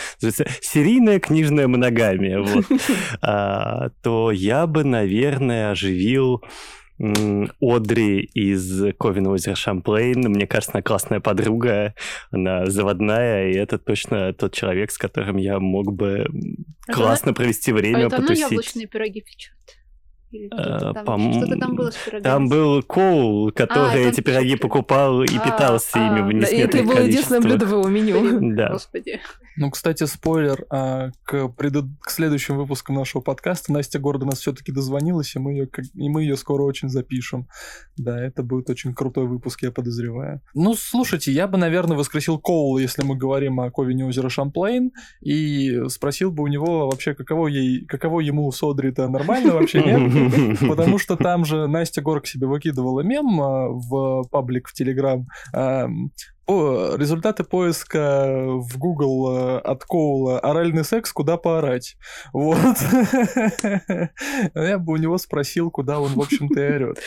серийная книжная моногамия, вот, [LAUGHS] а, то я бы, наверное, оживил Одри из Ковина озера Шамплейн. Мне кажется, она классная подруга, она заводная, и это точно тот человек, с которым я мог бы это классно провести время, а это потусить. она яблочные пироги печет? Что-то там, было с пирогами. Там был Коул, который а, эти пироги покупал и а, питался ими в несметных Это было единственное блюдо в его меню. Да. Господи. Ну, кстати, спойлер, а, к, предыд... к следующим выпускам нашего подкаста Настя Гордо нас все-таки дозвонилась, и мы, ее, и мы ее скоро очень запишем. Да, это будет очень крутой выпуск, я подозреваю. Ну, слушайте, я бы, наверное, воскресил Коула, если мы говорим о Ковине озера Шамплейн, и спросил бы у него вообще, каково, ей, каково ему с Одри-то нормально вообще, нет? [LAUGHS] Потому что там же Настя Горк себе выкидывала мем а, в паблик в Телеграм. Результаты поиска в Google а, от Коула «Оральный секс. Куда поорать?» Вот. [LAUGHS] Я бы у него спросил, куда он, в общем-то, и орет.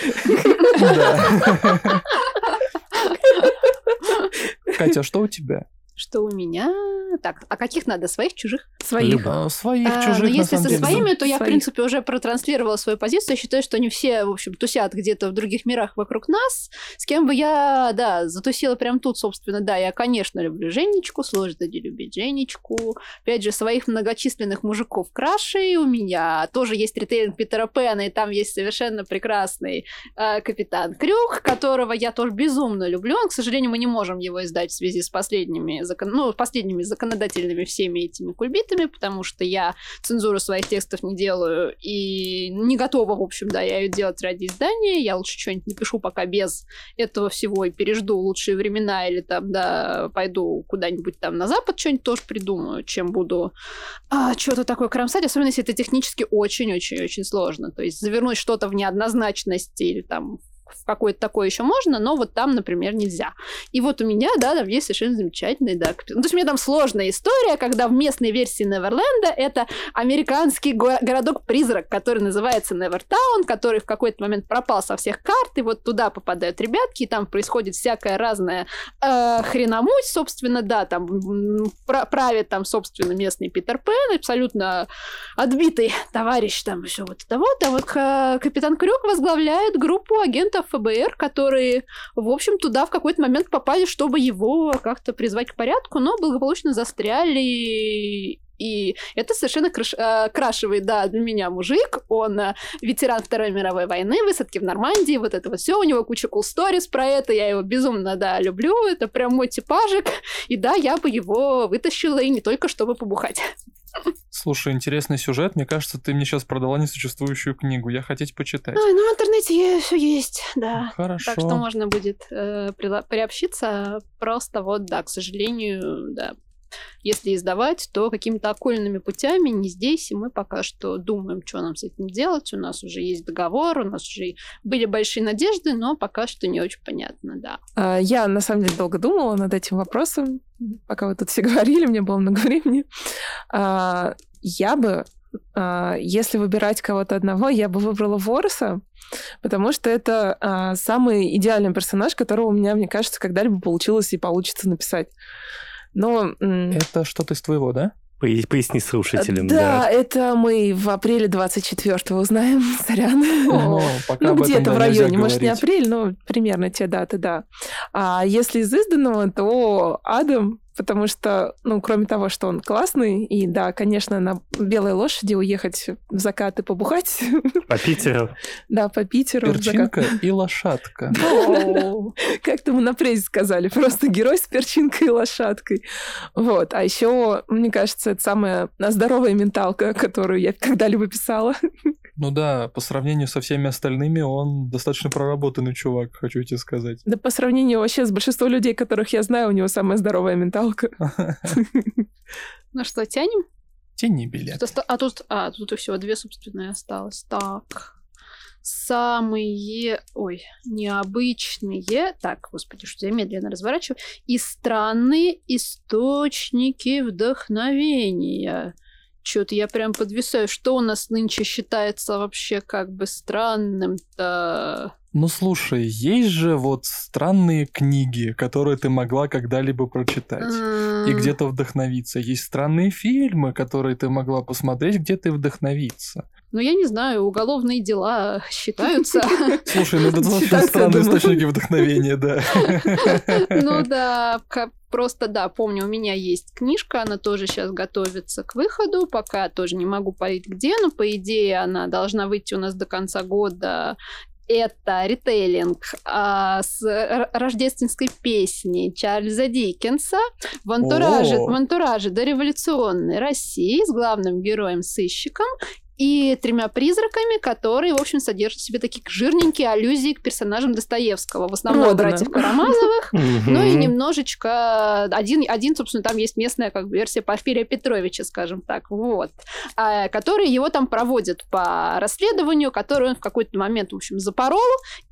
[LAUGHS] Катя, что у тебя? что у меня... Так, а каких надо? Своих, чужих? Своих. А, своих, а, чужих, Но если со деле. своими, то я, своих. в принципе, уже протранслировала свою позицию. Я считаю, что они все, в общем, тусят где-то в других мирах вокруг нас. С кем бы я, да, затусила прям тут, собственно, да, я, конечно, люблю Женечку, сложно не любить Женечку. Опять же, своих многочисленных мужиков крашей у меня. Тоже есть ритейлинг Питера Пэна, и там есть совершенно прекрасный э, капитан Крюк, которого я тоже безумно люблю. Он, к сожалению, мы не можем его издать в связи с последними закон... ну, последними законодательными всеми этими кульбитами, потому что я цензуру своих текстов не делаю и не готова, в общем, да, я ее делать ради издания. Я лучше что-нибудь напишу пока без этого всего и пережду лучшие времена или там, да, пойду куда-нибудь там на запад что-нибудь тоже придумаю, чем буду а, что-то такое кромсать, особенно если это технически очень-очень-очень сложно. То есть завернуть что-то в неоднозначность или там в какое-то такое еще можно, но вот там, например, нельзя. И вот у меня, да, там есть совершенно замечательный, да. Ну, то есть у меня там сложная история, когда в местной версии Неверленда это американский го- городок-призрак, который называется Невертаун, который в какой-то момент пропал со всех карт, и вот туда попадают ребятки, и там происходит всякая разная э, хреномуть, собственно, да, там правит там, собственно, местный Питер Пен, абсолютно отбитый товарищ, там все вот это вот, а э, капитан Крюк возглавляет группу агентов ФБР, которые, в общем, туда в какой-то момент попали, чтобы его как-то призвать к порядку, но благополучно застряли и это совершенно краш, э, крашивает, да, для меня мужик. Он э, ветеран Второй мировой войны, высадки в Нормандии, вот это вот все. У него куча cool stories про это. Я его безумно, да, люблю. Это прям мой типажик. И да, я бы его вытащила и не только чтобы побухать. Слушай, интересный сюжет. Мне кажется, ты мне сейчас продала несуществующую книгу. Я хотеть почитать. Ой, ну в интернете все есть, да. Хорошо. Так что можно будет э, приобщиться. Просто вот, да, к сожалению, да, если издавать, то какими-то окольными путями, не здесь, и мы пока что думаем, что нам с этим делать. У нас уже есть договор, у нас уже были большие надежды, но пока что не очень понятно, да. А, я, на самом деле, долго думала над этим вопросом, пока вы тут все [LAUGHS] говорили, мне было много времени. А, я бы а, если выбирать кого-то одного, я бы выбрала Вороса, потому что это самый идеальный персонаж, которого у меня, мне кажется, когда-либо получилось и получится написать. Но... Это что-то из твоего, да? Поясни слушателям. Да, да, это мы в апреле 24-го узнаем, [LAUGHS] сорян. Ну, [LAUGHS] ну где-то в районе, может, не апрель, но примерно те даты, да. А если из изданного, то Адам потому что, ну, кроме того, что он классный, и да, конечно, на белой лошади уехать в закат и побухать. [LAUGHS] По Питеру. Да, по Питеру. Перчинка и лошадка. [LAUGHS] Как-то мы на прессе сказали, просто герой с перчинкой и лошадкой. Вот, а еще, мне кажется, это самая здоровая менталка, которую я когда-либо писала. [LAUGHS] Ну да, по сравнению со всеми остальными, он достаточно проработанный чувак, хочу тебе сказать. Да по сравнению вообще с большинством людей, которых я знаю, у него самая здоровая менталка. [LAUGHS] Ну что, тянем? Тяни билет. А тут, а, тут всего две, собственно, осталось. Так. Самые, ой, необычные, так, господи, что я медленно разворачиваю, и странные источники вдохновения. Что-то я прям подвисаю. Что у нас нынче считается вообще как бы странным-то? Ну слушай, есть же вот странные книги, которые ты могла когда-либо прочитать и где-то вдохновиться. Есть странные фильмы, которые ты могла посмотреть, где ты вдохновиться. Ну, я не знаю, уголовные дела [LAUGHS] считаются. Слушай, ну это [LAUGHS] достаточно странные источники вдохновения, да. [LAUGHS] Ну да, просто да, помню, у меня есть книжка, она тоже сейчас готовится к выходу, пока тоже не могу понять где, но по идее она должна выйти у нас до конца года это ритейлинг а, с рождественской песней Чарльза Диккенса в антураже, в антураже дореволюционной России с главным героем-сыщиком и тремя призраками, которые, в общем, содержат в себе такие жирненькие аллюзии к персонажам Достоевского. В основном Продано. братьев Карамазовых. [LAUGHS] Ну и немножечко... Один, один, собственно, там есть местная как бы версия Порфирия Петровича, скажем так. Вот. А, который его там проводят по расследованию, который он в какой-то момент, в общем, запорол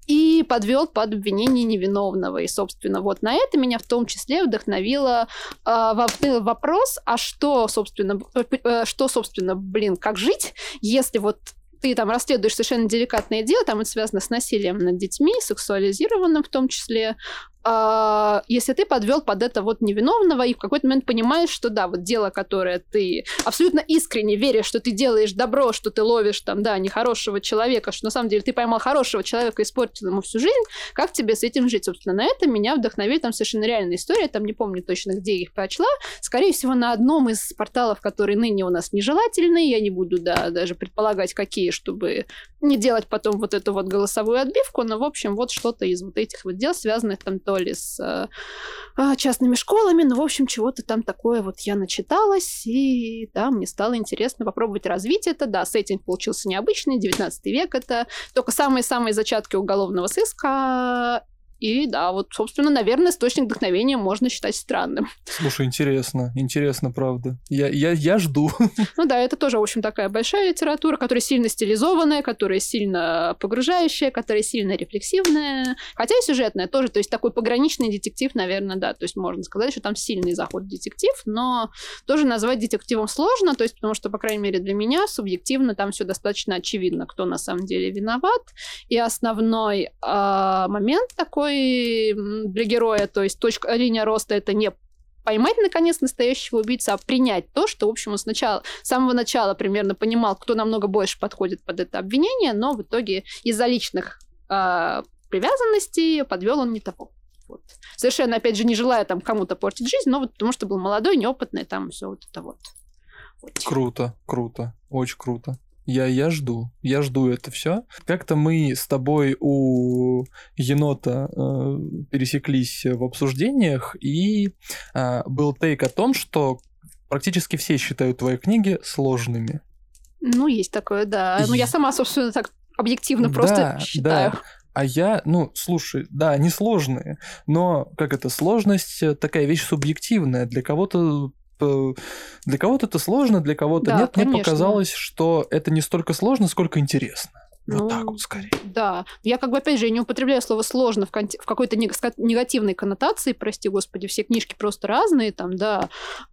и подвел под обвинение невиновного. И, собственно, вот на это меня в том числе вдохновило э, вопрос, а что, собственно, э, что, собственно, блин, как жить, если вот ты там расследуешь совершенно деликатное дело, там это связано с насилием над детьми, сексуализированным в том числе, а, если ты подвел под это вот невиновного и в какой-то момент понимаешь, что да, вот дело, которое ты абсолютно искренне веришь, что ты делаешь добро, что ты ловишь там, да, нехорошего человека, что на самом деле ты поймал хорошего человека и испортил ему всю жизнь, как тебе с этим жить? Собственно, на это меня вдохновили там совершенно реальная история, там не помню точно, где их прочла, скорее всего, на одном из порталов, которые ныне у нас нежелательные, я не буду, да, даже предполагать, какие, чтобы не делать потом вот эту вот голосовую отбивку, но, в общем, вот что-то из вот этих вот дел, связанных там то ли с э, частными школами, но, в общем, чего-то там такое вот я начиталась, и да, мне стало интересно попробовать развить это. Да, сеттинг получился необычный, 19 век это, только самые-самые зачатки уголовного сыска, и да, вот, собственно, наверное, источник вдохновения можно считать странным. Слушай, интересно, интересно, правда. Я, я, я жду. [LAUGHS] Ну да, это тоже, в общем, такая большая литература, которая сильно стилизованная, которая сильно погружающая, которая сильно рефлексивная, хотя и сюжетная тоже, то есть такой пограничный детектив, наверное, да, то есть можно сказать, что там сильный заход в детектив, но тоже назвать детективом сложно, то есть потому что, по крайней мере, для меня субъективно там все достаточно очевидно, кто на самом деле виноват, и основной э, момент такой такой для героя, то есть точка, линия роста это не поймать, наконец, настоящего убийцу, а принять то, что, в общем, он сначала, с самого начала примерно понимал, кто намного больше подходит под это обвинение, но в итоге из-за личных э, привязанностей подвел он не того. Вот. Совершенно, опять же, не желая там кому-то портить жизнь, но вот потому что был молодой, неопытный, там все вот это вот. вот. Круто, круто, очень круто. Я, я жду, я жду это все. Как-то мы с тобой у енота э, пересеклись в обсуждениях, и э, был тейк о том, что практически все считают твои книги сложными. Ну, есть такое, да. Ну, я сама, собственно, так объективно просто да, считаю. Да. А я, ну, слушай, да, они сложные, но как это, сложность такая вещь субъективная. Для кого-то Э, для кого-то это сложно, для кого-то да, нет. Конечно. Мне показалось, что это не столько сложно, сколько интересно. Вот ну, так вот скорее. Да. Я как бы, опять же, я не употребляю слово «сложно» в, кон- в какой-то негативной коннотации, прости господи, все книжки просто разные, там, да,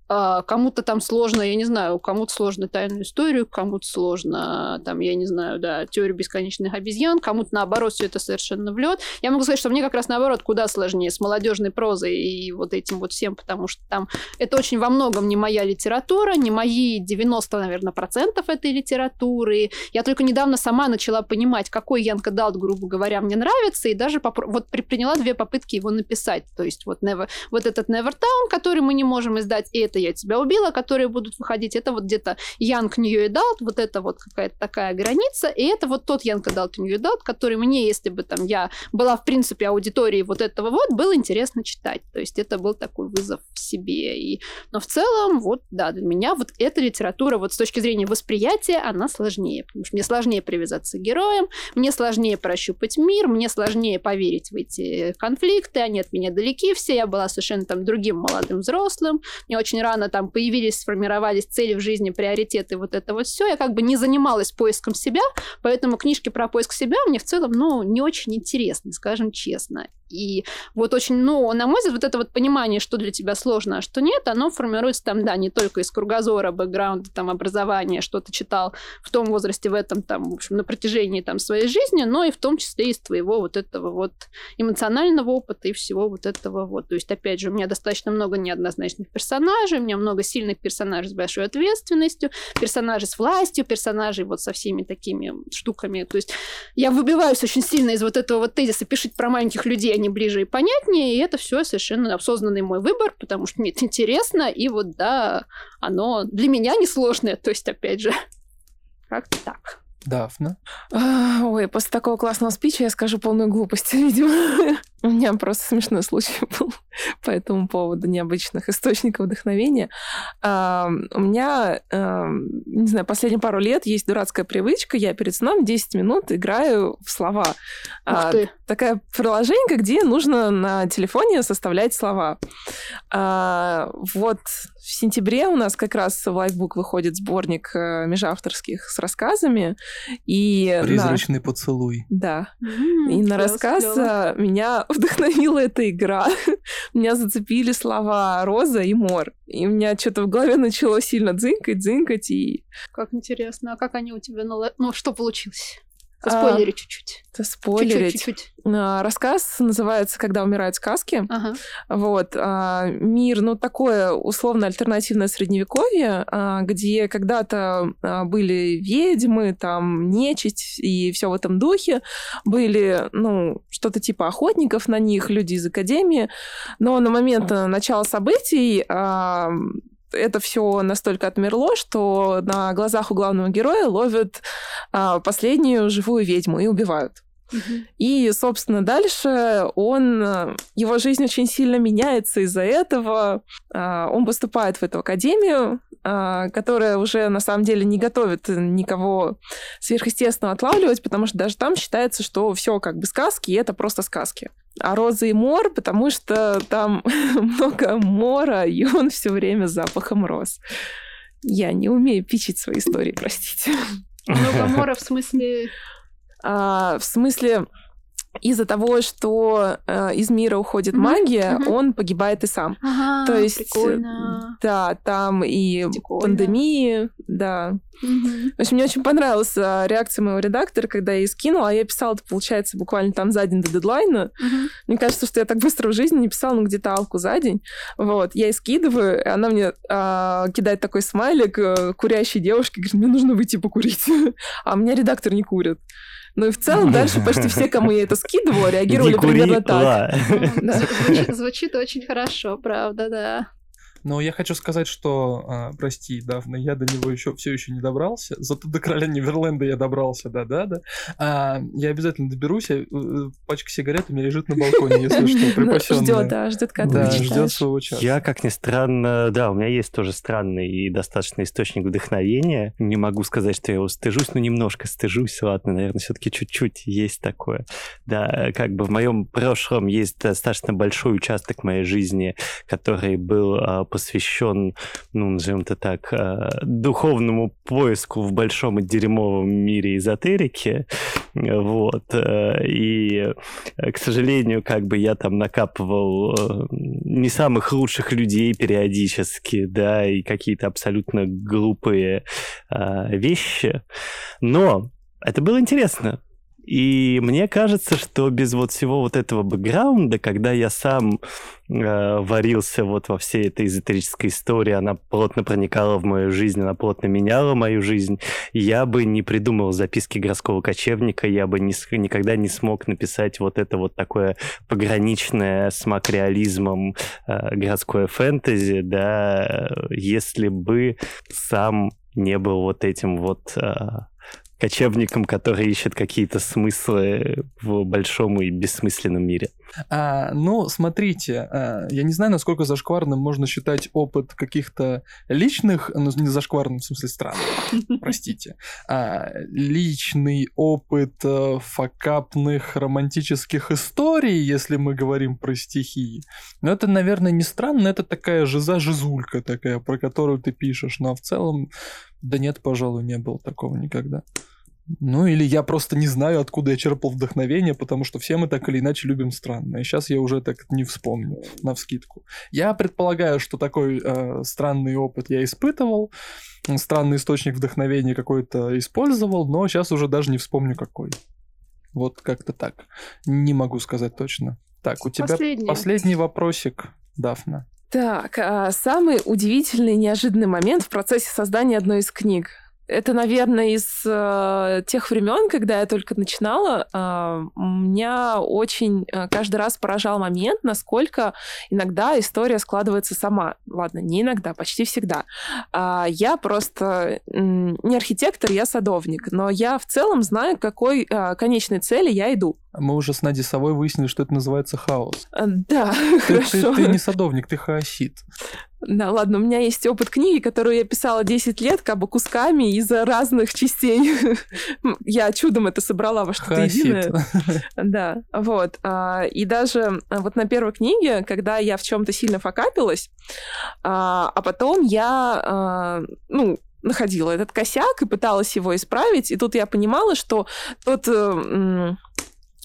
кому-то там сложно, я не знаю, кому-то сложно тайную историю, кому-то сложно, там, я не знаю, да, теорию бесконечных обезьян, кому-то наоборот все это совершенно в. Я могу сказать, что мне как раз наоборот куда сложнее с молодежной прозой и вот этим вот всем, потому что там это очень во многом не моя литература, не мои 90, наверное, процентов этой литературы. Я только недавно сама начала понимать, какой Янка Далт, грубо говоря, мне нравится, и даже попро- вот предприняла две попытки его написать. То есть вот, Never, вот этот Never Town, который мы не можем издать, и это это я тебя убила, которые будут выходить, это вот где-то Young New Adult, вот это вот какая-то такая граница, и это вот тот Young Adult New Adult, который мне, если бы там я была в принципе аудиторией вот этого вот, было интересно читать. То есть это был такой вызов в себе. И... Но в целом, вот, да, для меня вот эта литература вот с точки зрения восприятия, она сложнее. Потому что мне сложнее привязаться к героям, мне сложнее прощупать мир, мне сложнее поверить в эти конфликты, они от меня далеки все, я была совершенно там другим молодым взрослым, мне очень рано там появились, сформировались цели в жизни, приоритеты, вот это вот все. Я как бы не занималась поиском себя, поэтому книжки про поиск себя мне в целом, ну, не очень интересны, скажем честно. И вот очень, ну, на мой взгляд, вот это вот понимание, что для тебя сложно, а что нет, оно формируется там, да, не только из кругозора, бэкграунда, там, образования, что ты читал в том возрасте, в этом, там, в общем, на протяжении там своей жизни, но и в том числе из твоего вот этого вот эмоционального опыта и всего вот этого вот. То есть, опять же, у меня достаточно много неоднозначных персонажей, у меня много сильных персонажей с большой ответственностью, персонажей с властью, персонажей вот со всеми такими штуками. То есть я выбиваюсь очень сильно из вот этого вот тезиса «пишите про маленьких людей, они ближе и понятнее», и это все совершенно осознанный мой выбор, потому что мне это интересно, и вот, да, оно для меня несложное, то есть, опять же, [LAUGHS] как-то так. Дафна. Ой, после такого классного спича я скажу полную глупость, [LAUGHS] видимо. У меня просто смешной случай [LAUGHS] был по этому поводу необычных источников вдохновения. А, у меня, а, не знаю, последние пару лет есть дурацкая привычка. Я перед сном 10 минут играю в слова. Ух ты. Такая приложение, где нужно на телефоне составлять слова. А, вот в сентябре у нас как раз в Лайфбук выходит сборник э, межавторских с рассказами. И на- Призрачный поцелуй. Да. М, И на рассказ клёво. а, меня [LAUGHS] вдохновила эта игра. [LAUGHS] Меня зацепили слова «роза» и «мор». И у меня что-то в голове начало сильно дзынкать, дзынкать, и Как интересно. А как они у тебя... Ну, что получилось? А, Спойлери чуть-чуть. спойлерить. Чуть-чуть. А, Рассказ называется «Когда умирают сказки». Ага. Вот. а, Мир, ну, такое условно-альтернативное средневековье, где когда-то были ведьмы, там, нечисть и все в этом духе. Были, ну, что-то типа охотников на них, люди из Академии. Но на момент э, начала событий это все настолько отмерло, что на глазах у главного героя ловят а, последнюю живую ведьму и убивают. И, собственно, дальше он, э, его жизнь очень сильно меняется из-за этого. А, Он поступает в эту академию, а, которая уже на самом деле не готовит никого сверхъестественного отлавливать, потому что даже там считается, что все как бы сказки, и это просто сказки. А розы и мор, потому что там [LAUGHS] много мора, и он все время с запахом роз. Я не умею пичить свои истории, простите. Много мора в смысле... А, в смысле, из-за того, что э, из мира уходит Мгм, магия, мгм. он погибает и сам. Ага, То есть, прикольно. Да, там и Прикольно. пандемии, да. Мгм. В общем, мне очень понравилась реакция моего редактора, когда я ей скинула, а я писала, это, получается, буквально там за день до дедлайна. Мгм. Мне кажется, что я так быстро в жизни не писала, ну, где-то алку за день. Вот, я ей скидываю, и она мне а, кидает такой смайлик э, курящей девушки, говорит, мне нужно выйти покурить. [LAUGHS] А у меня редактор не курит. Ну и в целом дальше почти все, кому я это скидывала, [LAUGHS] реагировали кури, примерно так. Ну, зв- Звучит, [LAUGHS] звучит очень хорошо, правда, да. Но я хочу сказать, что, а, прости, Дафна, я до него еще все еще не добрался. Зато до короля Неверленда я добрался, да-да-да. А, я обязательно доберусь. я, э, пачка сигарет у меня лежит на балконе, если [LAUGHS] что, Ну, припасенная. Ждет, да, ждет, когда Да, ты ждет своего часа. Я, как ни странно, да, у меня есть тоже странный и достаточно источник вдохновения. Не могу сказать, что я его стыжусь, но немножко стыжусь, ладно, наверное, все-таки чуть-чуть есть такое. Да, как бы в моем прошлом есть достаточно большой участок моей жизни, который был а, посвящен, ну, назовем это так, а, духовному поиску в большом и дерьмовом мире эзотерики. Вот. э, И, э, к сожалению, как бы я там накапывал э, не самых лучших людей периодически, да, и какие-то абсолютно глупые вещи. Но это было интересно. И мне кажется, что без вот всего вот этого бэкграунда, когда я сам э, варился вот во всей этой эзотерической истории, она плотно проникала в мою жизнь, она плотно меняла мою жизнь, я бы не придумал записки городского кочевника, я бы не никогда не смог написать вот это вот такое пограничное с макреализмом э, городское фэнтези, да, э, если бы сам не был вот этим вот э, кочевником, который ищет какие-то смыслы в большом и бессмысленном мире. А, ну, смотрите, а, я не знаю, насколько зашкварным можно считать опыт каких-то личных, ну, не зашкварным, в смысле странным, [LAUGHS] простите, а, личный опыт э, факапных романтических историй, если мы говорим про стихи. Но это, наверное, не странно, это такая жиза-жизулька такая, про которую ты пишешь, но в целом, да нет, пожалуй, не было такого никогда. Ну, или я просто не знаю, откуда я черпал вдохновение, потому что все мы так или иначе любим странное. Сейчас я уже так не вспомню, на вскидку. Я предполагаю, что такой э, странный опыт я испытывал, странный источник вдохновения какой-то использовал, но сейчас уже даже не вспомню какой. Вот как-то так. Не могу сказать точно. Так, у тебя Последний. последний вопросик, Дафна. Так, а самый удивительный, неожиданный момент в процессе создания одной из книг. Это, наверное, из э, тех времен, когда я только начинала, э, меня очень э, каждый раз поражал момент, насколько иногда история складывается сама. Ладно, не иногда, почти всегда. А, я просто м, не архитектор, я садовник, но я в целом знаю, к какой э, конечной цели я иду. Мы уже с Надей Совой выяснили, что это называется хаос. Э, Да, [LAUGHS] Ты, ты- хорошо. ты не садовник, ты хаосит. Да, ладно, у меня есть опыт книги, которую я писала 10 лет, как бы кусками из разных частей. [LAUGHS] Я чудом это собрала во что-то единое. [LAUGHS] Да, вот. А, И даже а, вот на первой книге, когда я в чем-то сильно факапилась, а а потом я, а, ну, находила этот косяк и пыталась его исправить, и тут я понимала, что тот...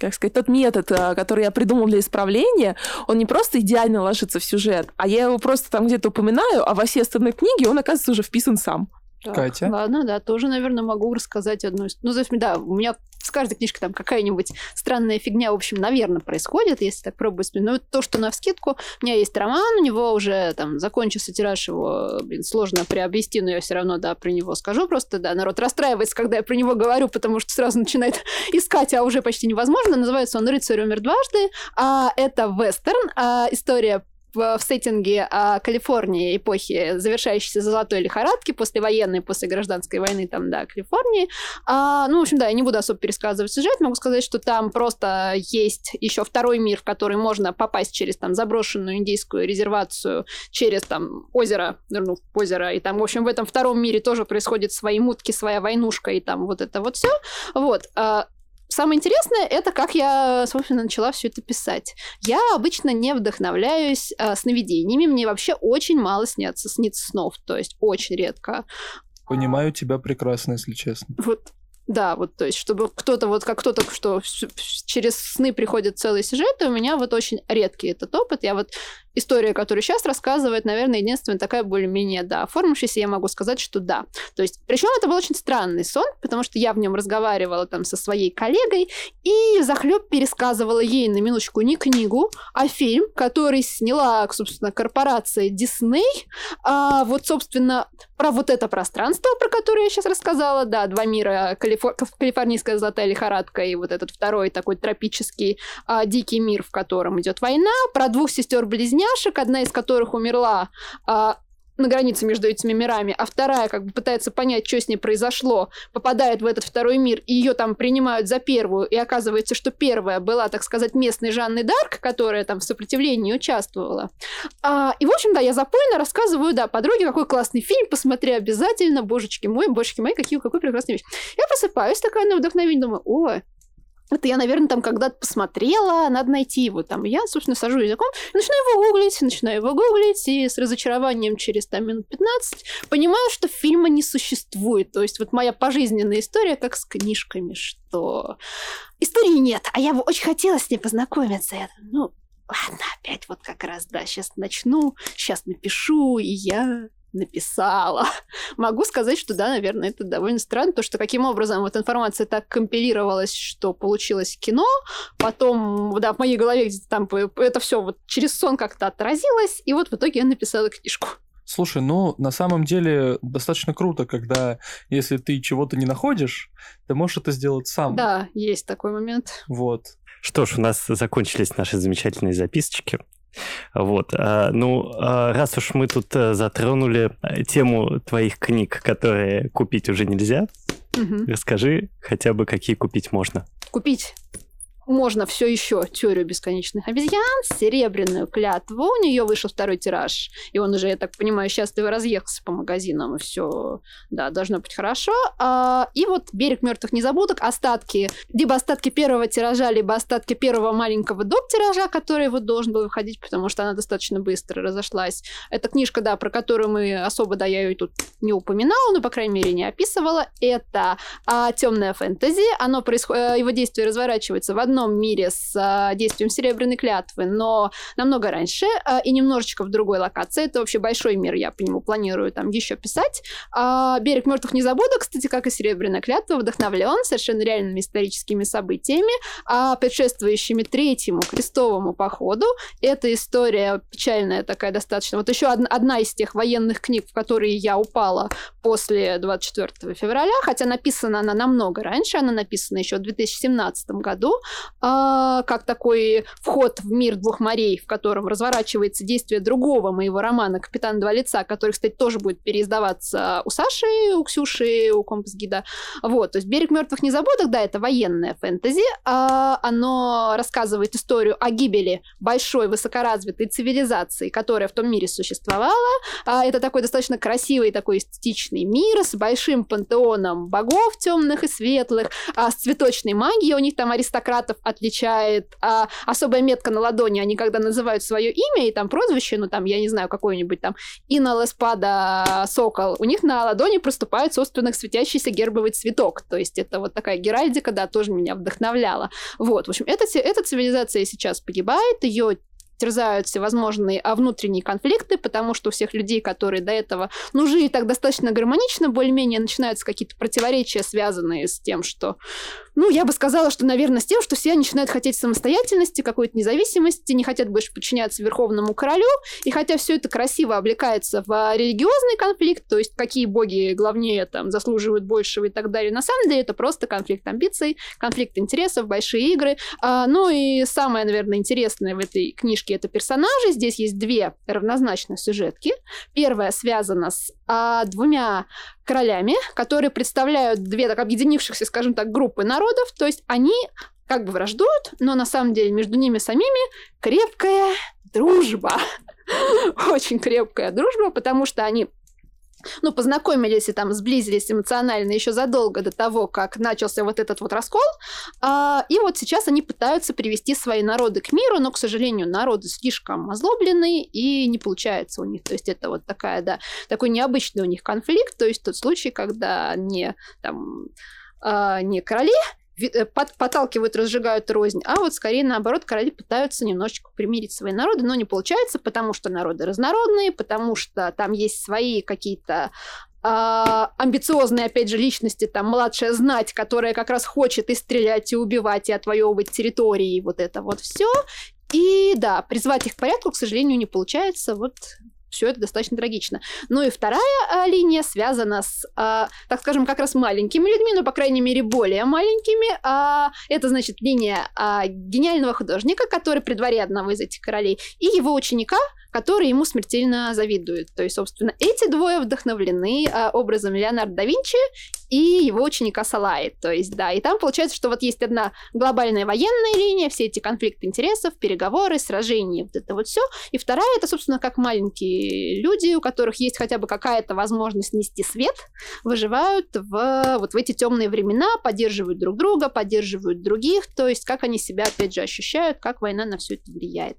э, как сказать, тот метод, а, который я придумал для исправления, он не просто идеально ложится в сюжет, а я его просто там где-то упоминаю, а во все остальные книги он, оказывается, уже вписан сам. Так, Катя? Ладно, да, тоже, наверное, могу рассказать одну из... Ну, то есть, да, у меня с каждой книжкой там какая-нибудь странная фигня, в общем, наверное, происходит, если так пробую вспомнить. Но то, что на вскидку, у меня есть роман, у него уже там закончился тираж, его, блин, сложно приобрести, но я все равно, да, про него скажу просто, да, народ расстраивается, когда я про него говорю, потому что сразу начинает [LAUGHS] искать, а уже почти невозможно. Называется он «Рыцарь умер дважды», а это вестерн, а история в, в сеттинге а, Калифорнии эпохи, завершающейся золотой лихорадки, послевоенной, после гражданской войны, там, да, Калифорнии. А, ну, в общем, да, я не буду особо пересказывать сюжет, могу сказать, что там просто есть еще второй мир, в который можно попасть через там заброшенную индийскую резервацию, через там озеро, в озеро, и там, в общем, в этом втором мире тоже происходят свои мутки, своя войнушка, и там вот это вот все. Вот. А, Самое интересное это как я, собственно, начала все это писать. Я обычно не вдохновляюсь а, сновидениями. Мне вообще очень мало снятся снится снов, то есть очень редко. Понимаю тебя прекрасно, если честно. Вот да, вот, то есть, чтобы кто-то, вот как кто-то, что через сны приходит целый сюжет, и у меня вот очень редкий этот опыт. Я вот история, которую сейчас рассказывает, наверное, единственная такая более-менее, да, оформившаяся, я могу сказать, что да. То есть, причем это был очень странный сон, потому что я в нем разговаривала там со своей коллегой и захлеб пересказывала ей на минуточку не книгу, а фильм, который сняла, собственно, корпорация Дисней. А, вот, собственно, про вот это пространство, про которое я сейчас рассказала, да, два мира, Калифор- калифорнийская золотая лихорадка и вот этот второй такой тропический а, дикий мир, в котором идет война, про двух сестер-близняшек, одна из которых умерла а, на границе между этими мирами, а вторая как бы пытается понять, что с ней произошло, попадает в этот второй мир, и ее там принимают за первую, и оказывается, что первая была, так сказать, местной Жанной Дарк, которая там в сопротивлении участвовала. А, и, в общем, да, я запойно рассказываю, да, подруге, какой классный фильм, посмотри обязательно, божечки мой, божечки мои, какие, какой прекрасный вещь. Я просыпаюсь такая на вдохновение, думаю, ой, это я, наверное, там когда-то посмотрела, надо найти его там. Я, собственно, сажу языком, начинаю его гуглить, начинаю его гуглить, и с разочарованием через там минут 15 понимаю, что фильма не существует. То есть вот моя пожизненная история как с книжками, что истории нет, а я бы очень хотела с ней познакомиться. Я ну, ладно, опять вот как раз, да, сейчас начну, сейчас напишу, и я написала. [LAUGHS] Могу сказать, что да, наверное, это довольно странно, то, что каким образом вот информация так компилировалась, что получилось кино, потом, да, в моей голове где-то там это все вот через сон как-то отразилось, и вот в итоге я написала книжку. Слушай, ну, на самом деле достаточно круто, когда, если ты чего-то не находишь, ты можешь это сделать сам. Да, есть такой момент. Вот. Что ж, у нас закончились наши замечательные записочки. Вот, а, ну, а, раз уж мы тут а, затронули тему твоих книг, которые купить уже нельзя, Мгм. расскажи хотя бы, какие купить можно. Купить. Можно все еще теорию бесконечных обезьян, серебряную клятву. У нее вышел второй тираж, и он уже, я так понимаю, счастливо разъехался по магазинам, и все, да, должно быть хорошо. А, и вот берег мертвых незабудок, остатки, либо остатки первого тиража, либо остатки первого маленького доп. тиража, который вот должен был выходить, потому что она достаточно быстро разошлась. Это книжка, да, про которую мы особо, да, я ее тут не упоминала, но, по крайней мере, не описывала. Это а, темная фэнтези. Оно происходит, э, его действие разворачивается в одном одном мире с а, действием серебряной клятвы, но намного раньше а, и немножечко в другой локации. Это вообще большой мир, я по нему планирую там еще писать. А, Берег мертвых не забуду, кстати, как и серебряная клятва, вдохновлен совершенно реальными историческими событиями, а, предшествующими третьему крестовому походу. Эта история печальная такая достаточно. Вот еще одна из тех военных книг, в которые я упала после 24 февраля, хотя написана она намного раньше, она написана еще в 2017 году, а, как такой вход в мир двух морей, в котором разворачивается действие другого моего романа «Капитан два лица», который, кстати, тоже будет переиздаваться у Саши, у Ксюши, у Компас-гида. Вот, то есть «Берег мертвых незабудок», да, это военное фэнтези, а оно рассказывает историю о гибели большой высокоразвитой цивилизации, которая в том мире существовала. А, это такой достаточно красивый, такой эстетичный мир с большим пантеоном богов темных и светлых, а, с цветочной магией, у них там аристократов отличает а, особая метка на ладони. Они когда называют свое имя и там прозвище, ну там, я не знаю, какой-нибудь там Инна Леспада Сокол, у них на ладони проступает, собственно, светящийся гербовый цветок. То есть это вот такая геральдика, да, тоже меня вдохновляла. Вот, в общем, эта, эта цивилизация сейчас погибает, ее терзают всевозможные а, внутренние конфликты, потому что у всех людей, которые до этого, ну, жили так достаточно гармонично, более-менее начинаются какие-то противоречия, связанные с тем, что ну, я бы сказала, что, наверное, с тем, что все начинают хотеть самостоятельности, какой-то независимости, не хотят больше подчиняться Верховному Королю, и хотя все это красиво облекается в религиозный конфликт, то есть какие боги главнее там заслуживают большего и так далее, на самом деле это просто конфликт амбиций, конфликт интересов, большие игры. А, ну и самое, наверное, интересное в этой книжке это персонажи. Здесь есть две равнозначные сюжетки. Первая связана с а, двумя королями, которые представляют две так объединившихся, скажем так, группы народов. То есть они как бы враждуют, но на самом деле между ними самими крепкая дружба. [LAUGHS] Очень крепкая дружба, потому что они ну, познакомились и там сблизились эмоционально еще задолго до того, как начался вот этот вот раскол. А, и вот сейчас они пытаются привести свои народы к миру, но, к сожалению, народы слишком озлобленные и не получается у них. То есть это вот такая, да, такой необычный у них конфликт, то есть тот случай, когда не там а, не короли подталкивают, разжигают рознь, а вот скорее наоборот короли пытаются немножечко примирить свои народы, но не получается, потому что народы разнородные, потому что там есть свои какие-то а, амбициозные, опять же, личности, там, младшая знать, которая как раз хочет и стрелять, и убивать, и отвоевывать территории, и вот это вот все. И да, призвать их к порядку, к сожалению, не получается. Вот все это достаточно трагично. Ну и вторая а, линия связана с, а, так скажем, как раз маленькими людьми, но, по крайней мере, более маленькими. А, это, значит, линия а, гениального художника, который при дворе одного из этих королей, и его ученика, который ему смертельно завидует. То есть, собственно, эти двое вдохновлены а, образом Леонардо да Винчи и его ученика Салаи. То есть, да, и там получается, что вот есть одна глобальная военная линия, все эти конфликты интересов, переговоры, сражения, вот это вот все. И вторая, это, собственно, как маленькие люди, у которых есть хотя бы какая-то возможность нести свет, выживают в, вот в эти темные времена, поддерживают друг друга, поддерживают других, то есть как они себя, опять же, ощущают, как война на все это влияет.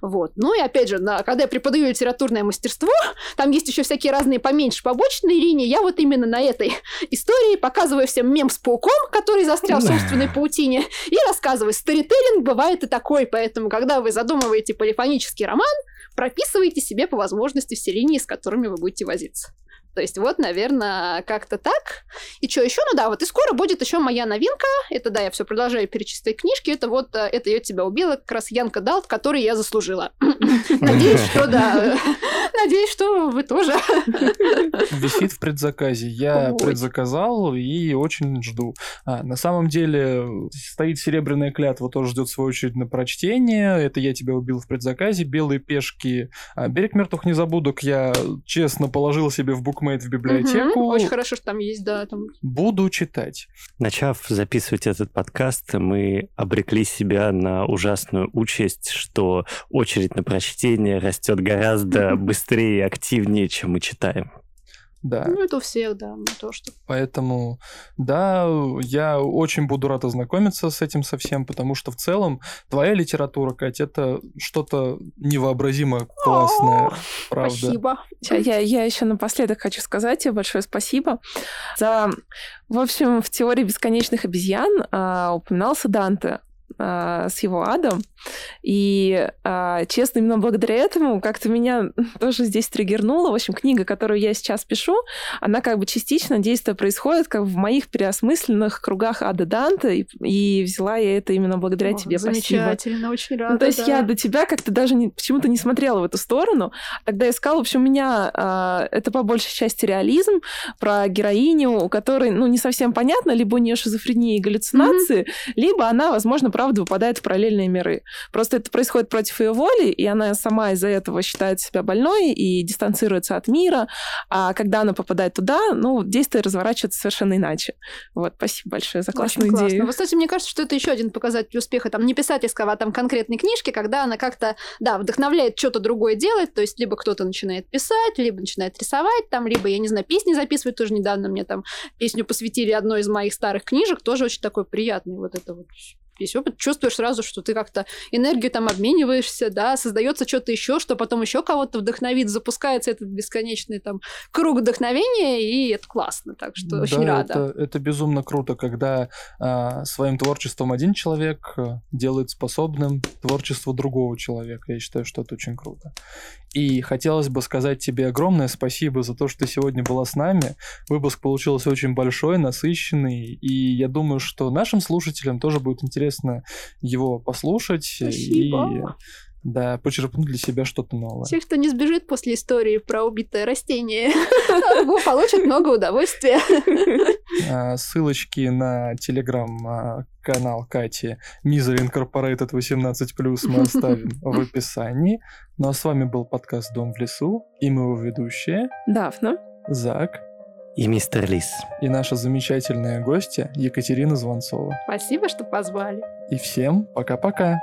Вот. Ну и, опять же, на когда я преподаю литературное мастерство, там есть еще всякие разные поменьше побочные линии. Я вот именно на этой истории показываю всем мем с пауком, который застрял в собственной паутине, и рассказываю, сторителлинг бывает и такой, поэтому, когда вы задумываете полифонический роман, прописывайте себе по возможности все линии, с которыми вы будете возиться. То есть вот, наверное, как-то так. И что еще? Ну да, вот и скоро будет еще моя новинка. Это, да, я все продолжаю перечислять книжки. Это вот э, «Это я тебя убила», как раз Янка Далт, который я заслужила. [LAUGHS] Надеюсь, что да. [LAUGHS] Надеюсь, что вы тоже. Висит в предзаказе. Я предзаказал и очень жду. А, на самом деле стоит «Серебряная клятва», тоже ждет свою очередь на прочтение. Это я тебя убил в предзаказе. «Белые пешки». А, «Берег мертвых незабудок» я честно положил себе в букмарк букмейт в библиотеку. Мгм. Очень хорошо, что там есть, да, там Буду читать. Начав записывать этот подкаст, мы обрекли себя на ужасную участь, что очередь на прочтение растет гораздо [LAUGHS] быстрее и активнее, чем мы читаем. Да. Ну, это у всех, да, не то, что... Поэтому, да, я очень буду рад ознакомиться с этим совсем, потому что в целом твоя литература, Катя, это что-то невообразимо классное, правда. Спасибо. Я, я, я еще напоследок хочу сказать тебе большое спасибо за... В общем, в теории бесконечных обезьян а, упоминался Данте а, с его адом. И, а, честно, именно благодаря этому как-то меня [LAUGHS] тоже здесь триггернуло. В общем, книга, которую я сейчас пишу, она как бы частично действие происходит как в моих переосмысленных кругах ада Данте, и, и взяла я это именно благодаря О, тебе. Спасибо. Замечательно, очень рада. Ну, то есть да. я до тебя как-то даже не- почему-то не смотрела в эту сторону. Тогда искала, в общем, у меня а, это по большей части реализм про героиню, у которой, ну, не совсем понятно, либо у нее шизофрения и галлюцинации, либо она, возможно, правда выпадает в параллельные миры. Просто это происходит против ее воли, и она сама из-за этого считает себя больной и дистанцируется от мира. А когда она попадает туда, ну, действие разворачивается совершенно иначе. Вот, спасибо большое за классную Очень классно. идею. Вот, кстати, мне кажется, что это еще один показатель успеха, там, не писательского, а там конкретной книжки, когда она как-то, да, вдохновляет что-то другое делать, то есть либо кто-то начинает писать, либо начинает рисовать, там, либо, я не знаю, песни записывать, тоже недавно мне там песню посвятили одной из моих старых книжек, тоже очень такой приятный вот это вот весь опыт, чувствуешь сразу, что ты как-то энергию там обмениваешься, да, создается что-то еще, что потом еще кого-то вдохновит, запускается этот бесконечный там круг вдохновения, и это классно, так что очень да, рада. Это, это безумно круто, когда а, своим творчеством один человек а, делает способным творчество другого человека. Я считаю, что это очень круто. И хотелось бы сказать тебе огромное спасибо за то, что ты сегодня была с нами. Выпуск получился очень большой, насыщенный, и я думаю, что нашим слушателям тоже будет интересно его послушать Спасибо. и да, почерпнуть для себя что-то новое. Те, кто не сбежит после истории про убитое растение, [LAUGHS] [LAUGHS] получат много удовольствия. А, Ссылочки на телеграм-канал Кати Misery Incorporated 18+, мы оставим [LAUGHS] в описании. Ну а с вами был подкаст «Дом в лесу» и мы его ведущие Дафна. Зак И мистер Лис. и наша замечательная гостья Екатерина Звонцова. Спасибо, что позвали. И всем пока-пока!